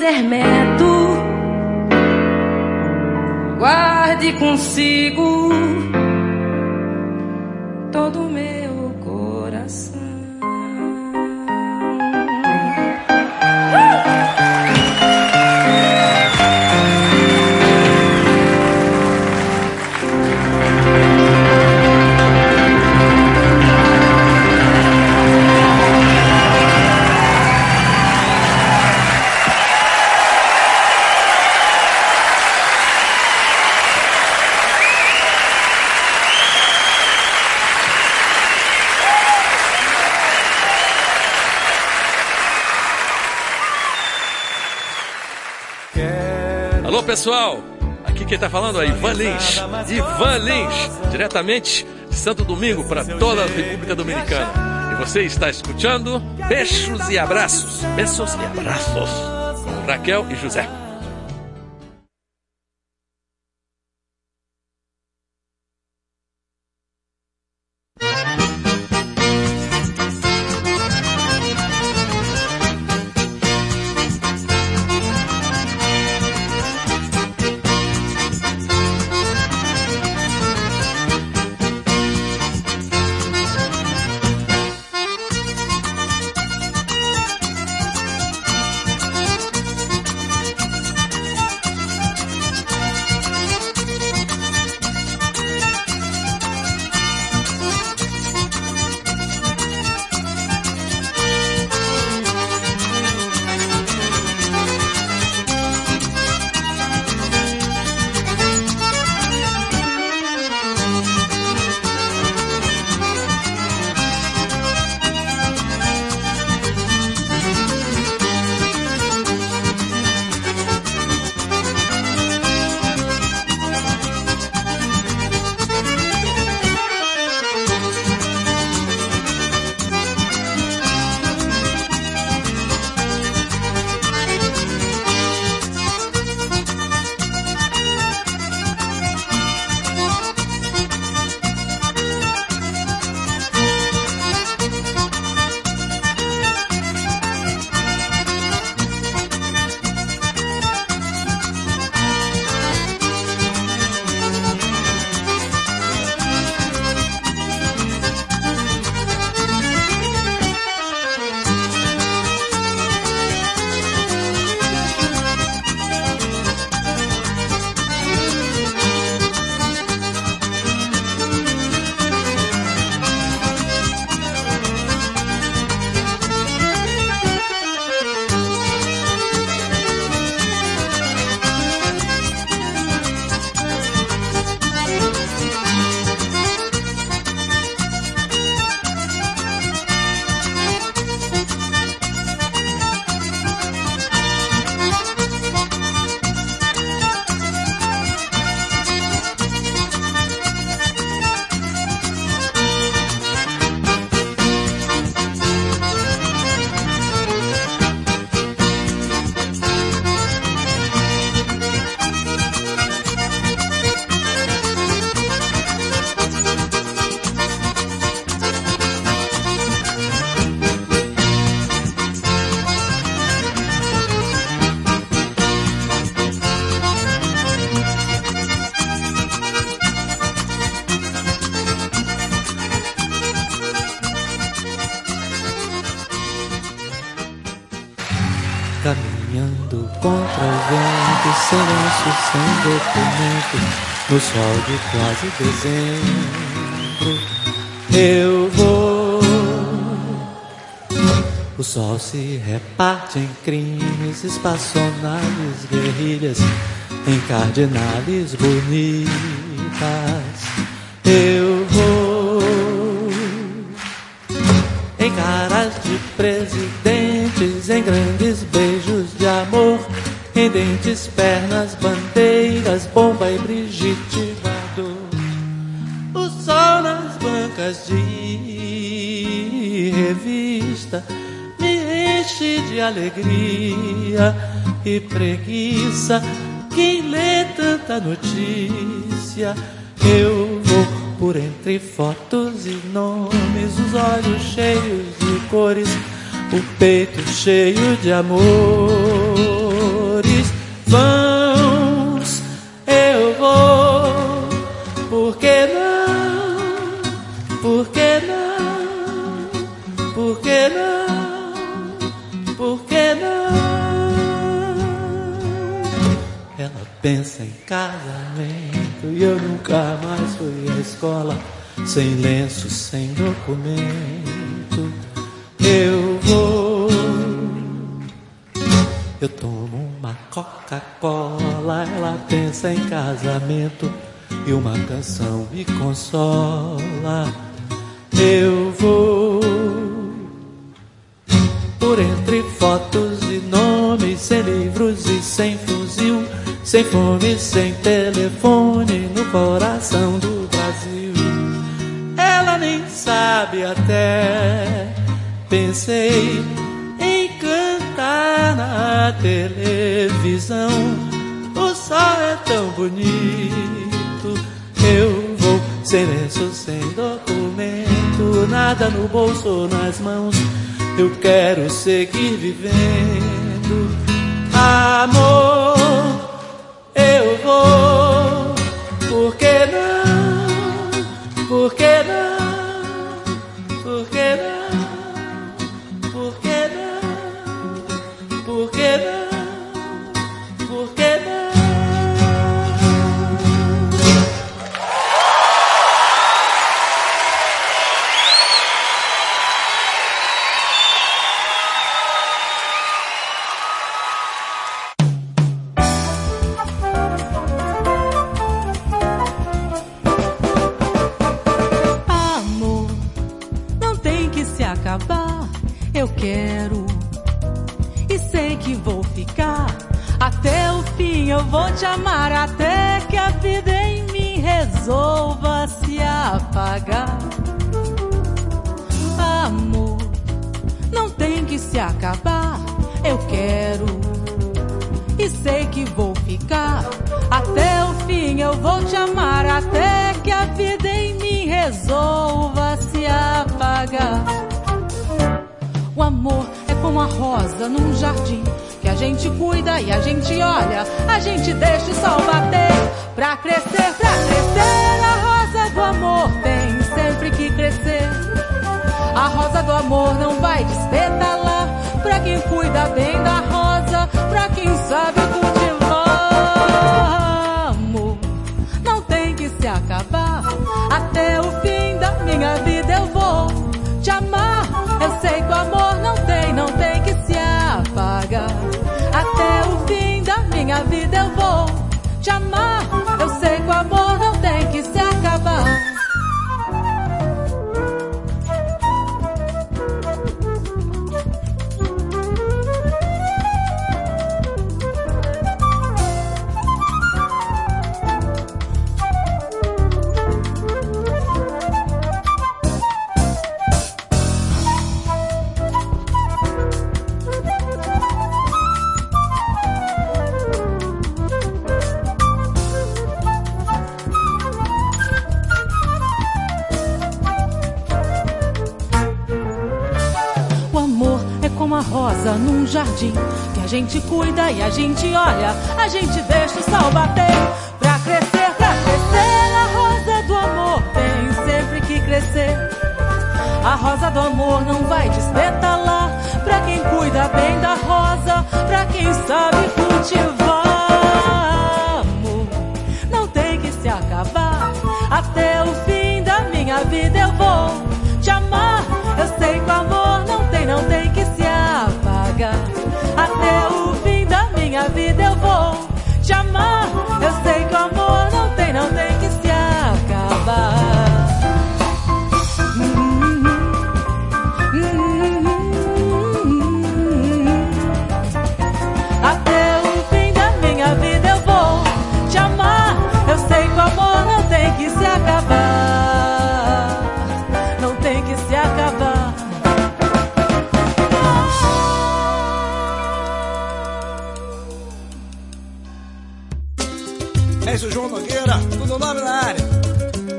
ser. Quem tá falando é Ivan Lins. Ivan Lins, diretamente de Santo Domingo para toda a República Dominicana. E você está escutando Beijos e Abraços. Beijos e Abraços. Com Raquel e José. No sol de quase dezembro. Eu vou. O sol se reparte em crimes, espaçonaves, guerrilhas, em cardinales bonitas. E preguiça. Quem lê tanta notícia, eu vou por entre fotos e nomes, os olhos cheios de cores, o peito cheio de amores. Uma canção me consola. Eu vou por entre fotos e nomes, sem livros e sem fuzil, sem fome, sem telefone no coração do Brasil. Ela nem sabe até. Pensei em cantar na televisão. O sol é tão bonito. Lenço, sem documento, nada no bolso ou nas mãos. Eu quero seguir vivendo. Amor, eu vou. Por que não? Por que não? Por que não? Até que a vida em mim resolva se apagar. O amor é como a rosa num jardim que a gente cuida e a gente olha, a gente deixa o sol bater pra crescer, pra crescer. A rosa do amor tem sempre que crescer. A rosa do amor não vai despetalar pra quem cuida bem da rosa, pra quem sabe cultivar. Minha vida eu vou te amar. Eu sei que o amor não tem, não tem que se apagar. Até o fim da minha vida eu vou jardim que a gente cuida e a gente olha, a gente deixa o sol bater pra crescer, pra crescer. A rosa do amor tem sempre que crescer. A rosa do amor não vai despetalar pra quem cuida bem da rosa, pra quem sabe cultivar. Amor, não tem que se acabar. Até o fim da minha vida eu vou te amar. Eu sei que o amor Isso, João Nogueira, tudo nome na área.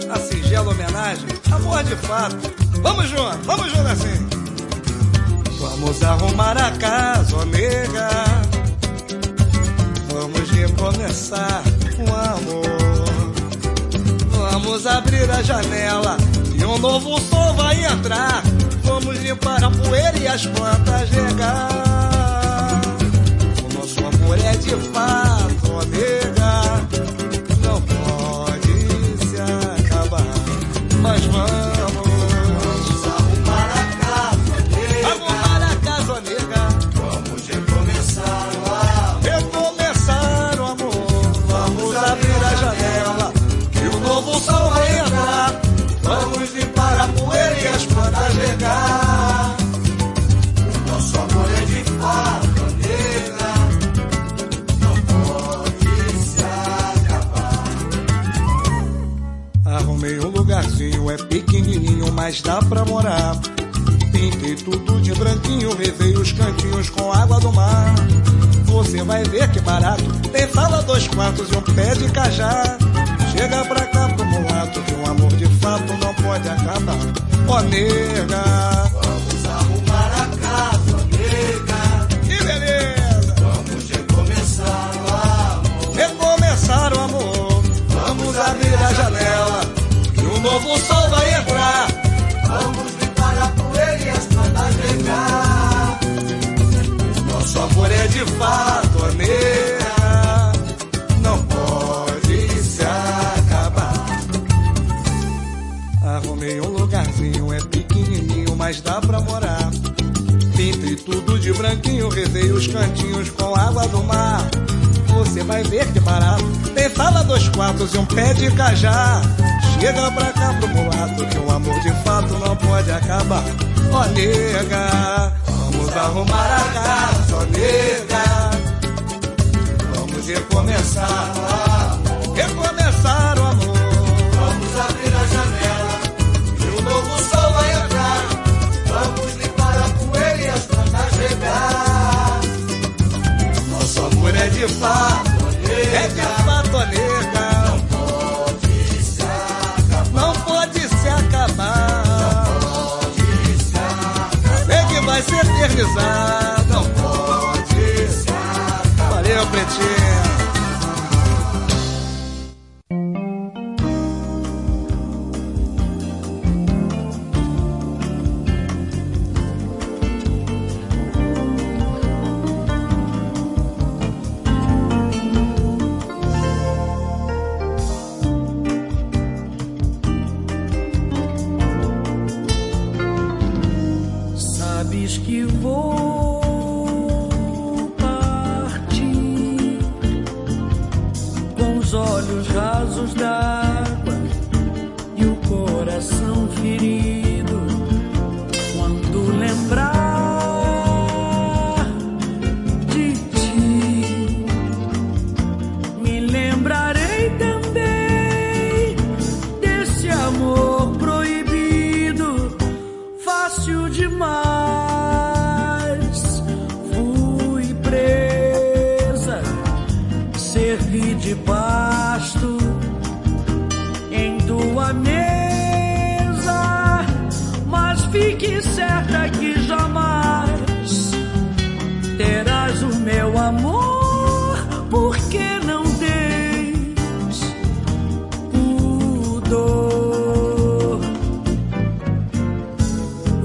A singela homenagem, amor de fato. Vamos junto, vamos junto assim. Vamos arrumar a casa, ó nega. Vamos recomeçar com amor. Vamos abrir a janela e um novo sol vai entrar. Vamos limpar a poeira e as plantas regar. O nosso amor é de fato, ó nega. Pra morar. Pintei tudo de branquinho, revei os cantinhos com água do mar. Você vai ver que barato, tem sala, dois quartos e um pé de cajá. Chega pra cá pro mulato, que um amor de fato não pode acabar. Ó nega, os cantinhos com água do mar. Você vai ver que barato. Tem sala, dois quartos e um pé de cajá. Chega pra cá pro mulato, que o amor de fato não pode acabar. Ó nega, vamos arrumar a casa, ó nega. Vamos recomeçar se Mas o meu amor, por que não tens pudor?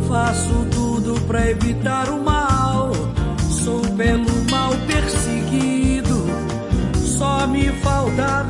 Faço tudo pra evitar o mal, sou pelo mal perseguido, só me faltava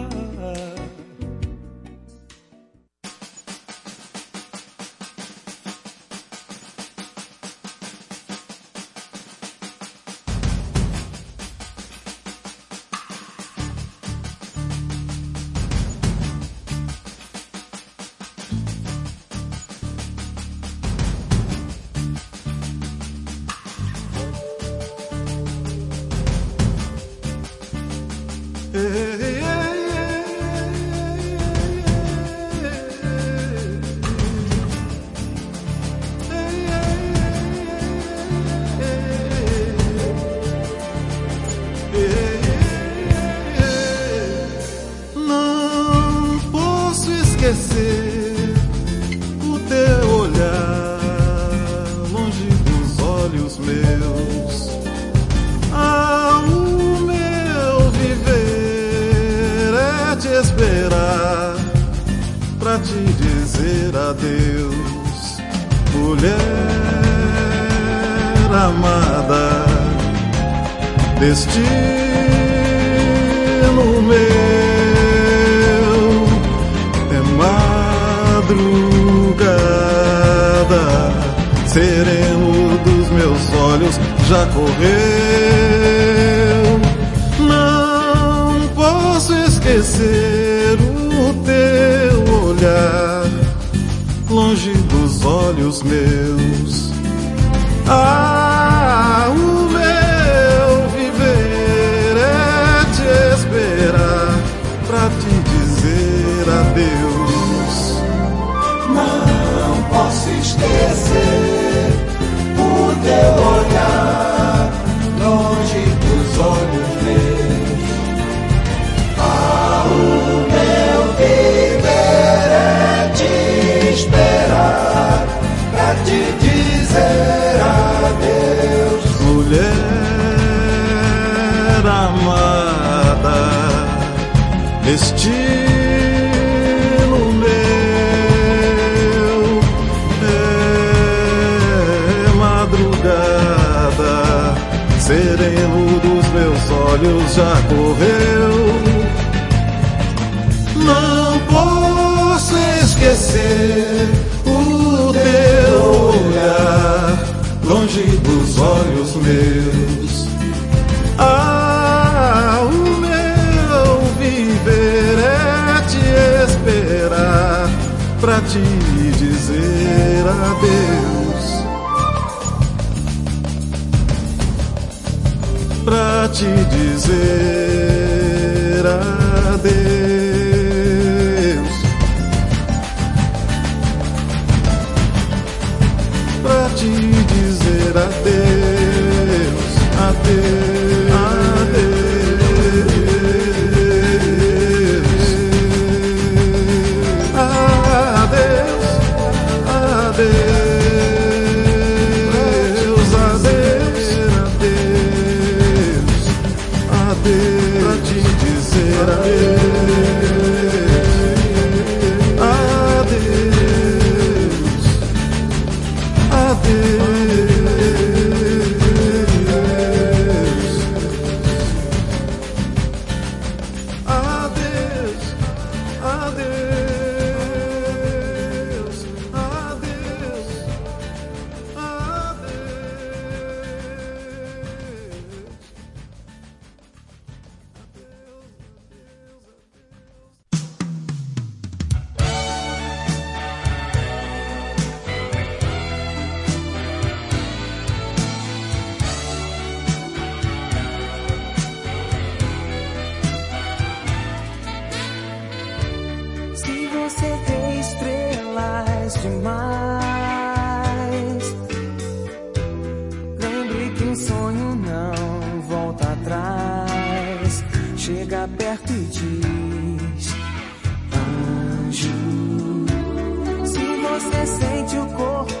Hey. Perto e diz: Anjo. Se você sente o corpo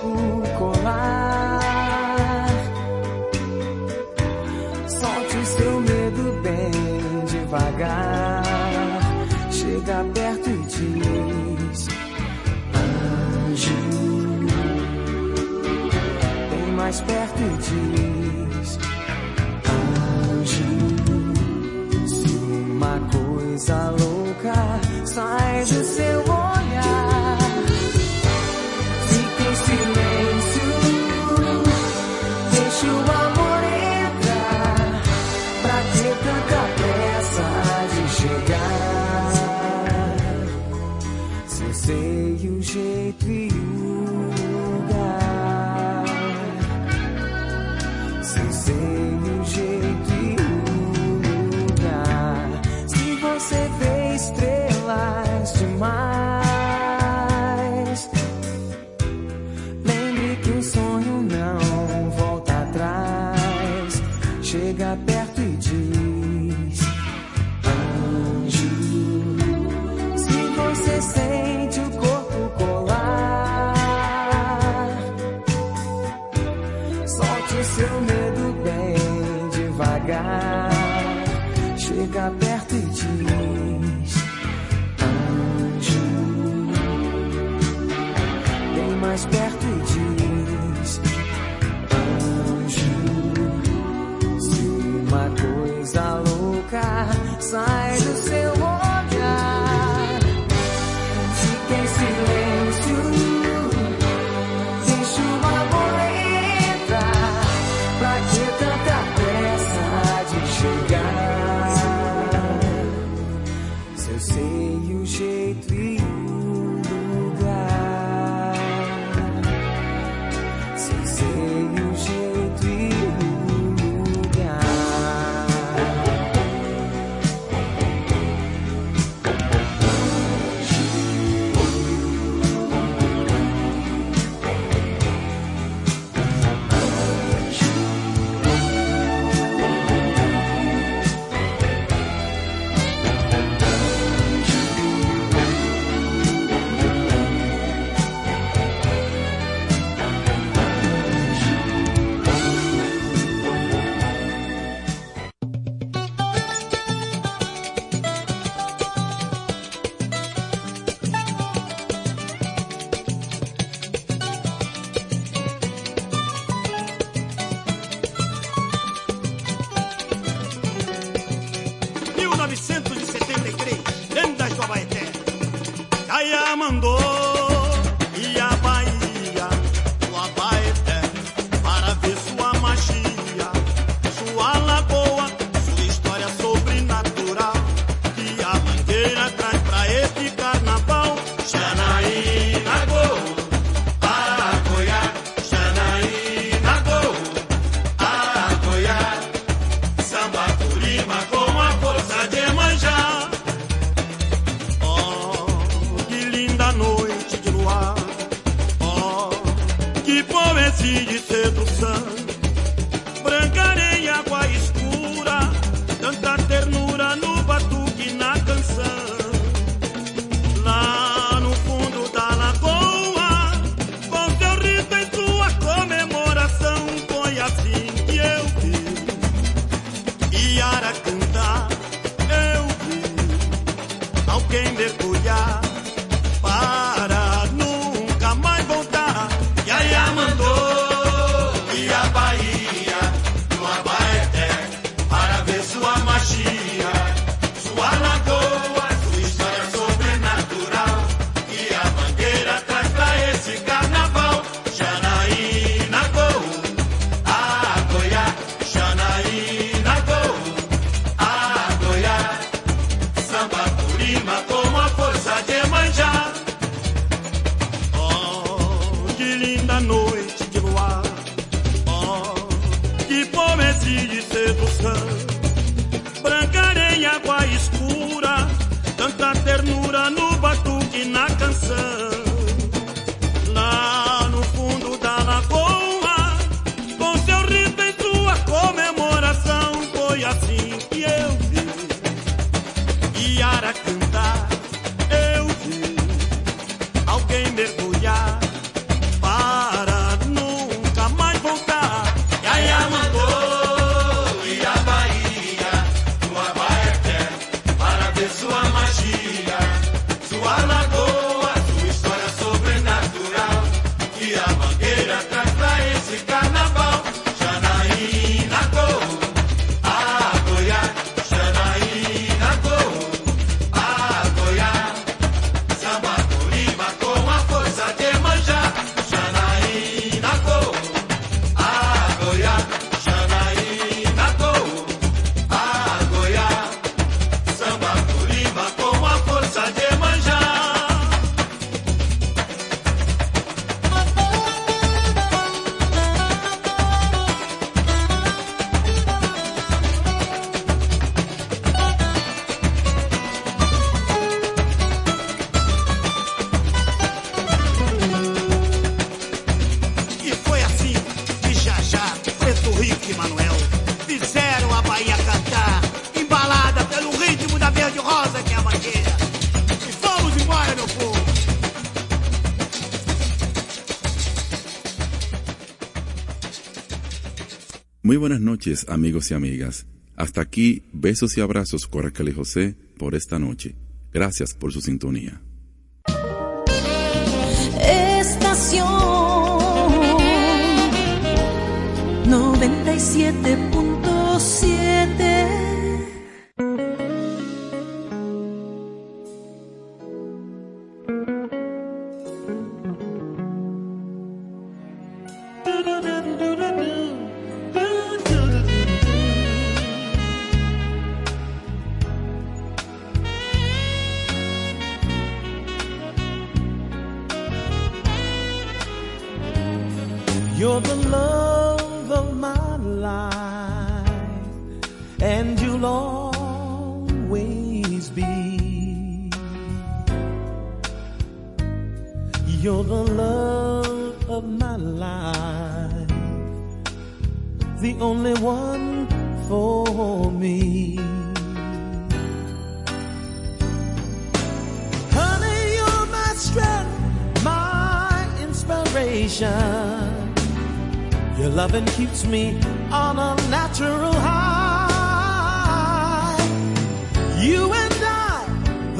buenas noches, amigos y amigas. Hasta aquí, besos y abrazos, Coracal y José, por esta noche. Gracias por su sintonía. Estación 97.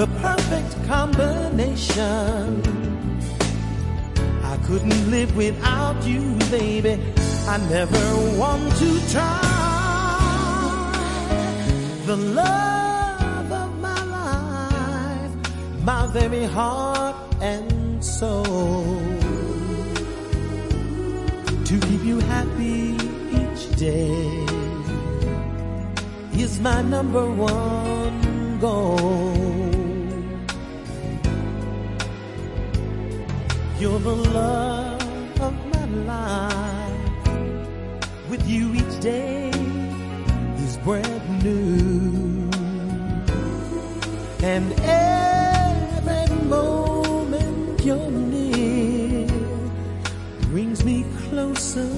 the perfect combination. I couldn't live without you, baby. I never want to try the love of my life, my very heart and soul. To keep you happy each day is my number one goal. You're the love of my life. With you each day is brand new. And every moment you're near brings me closer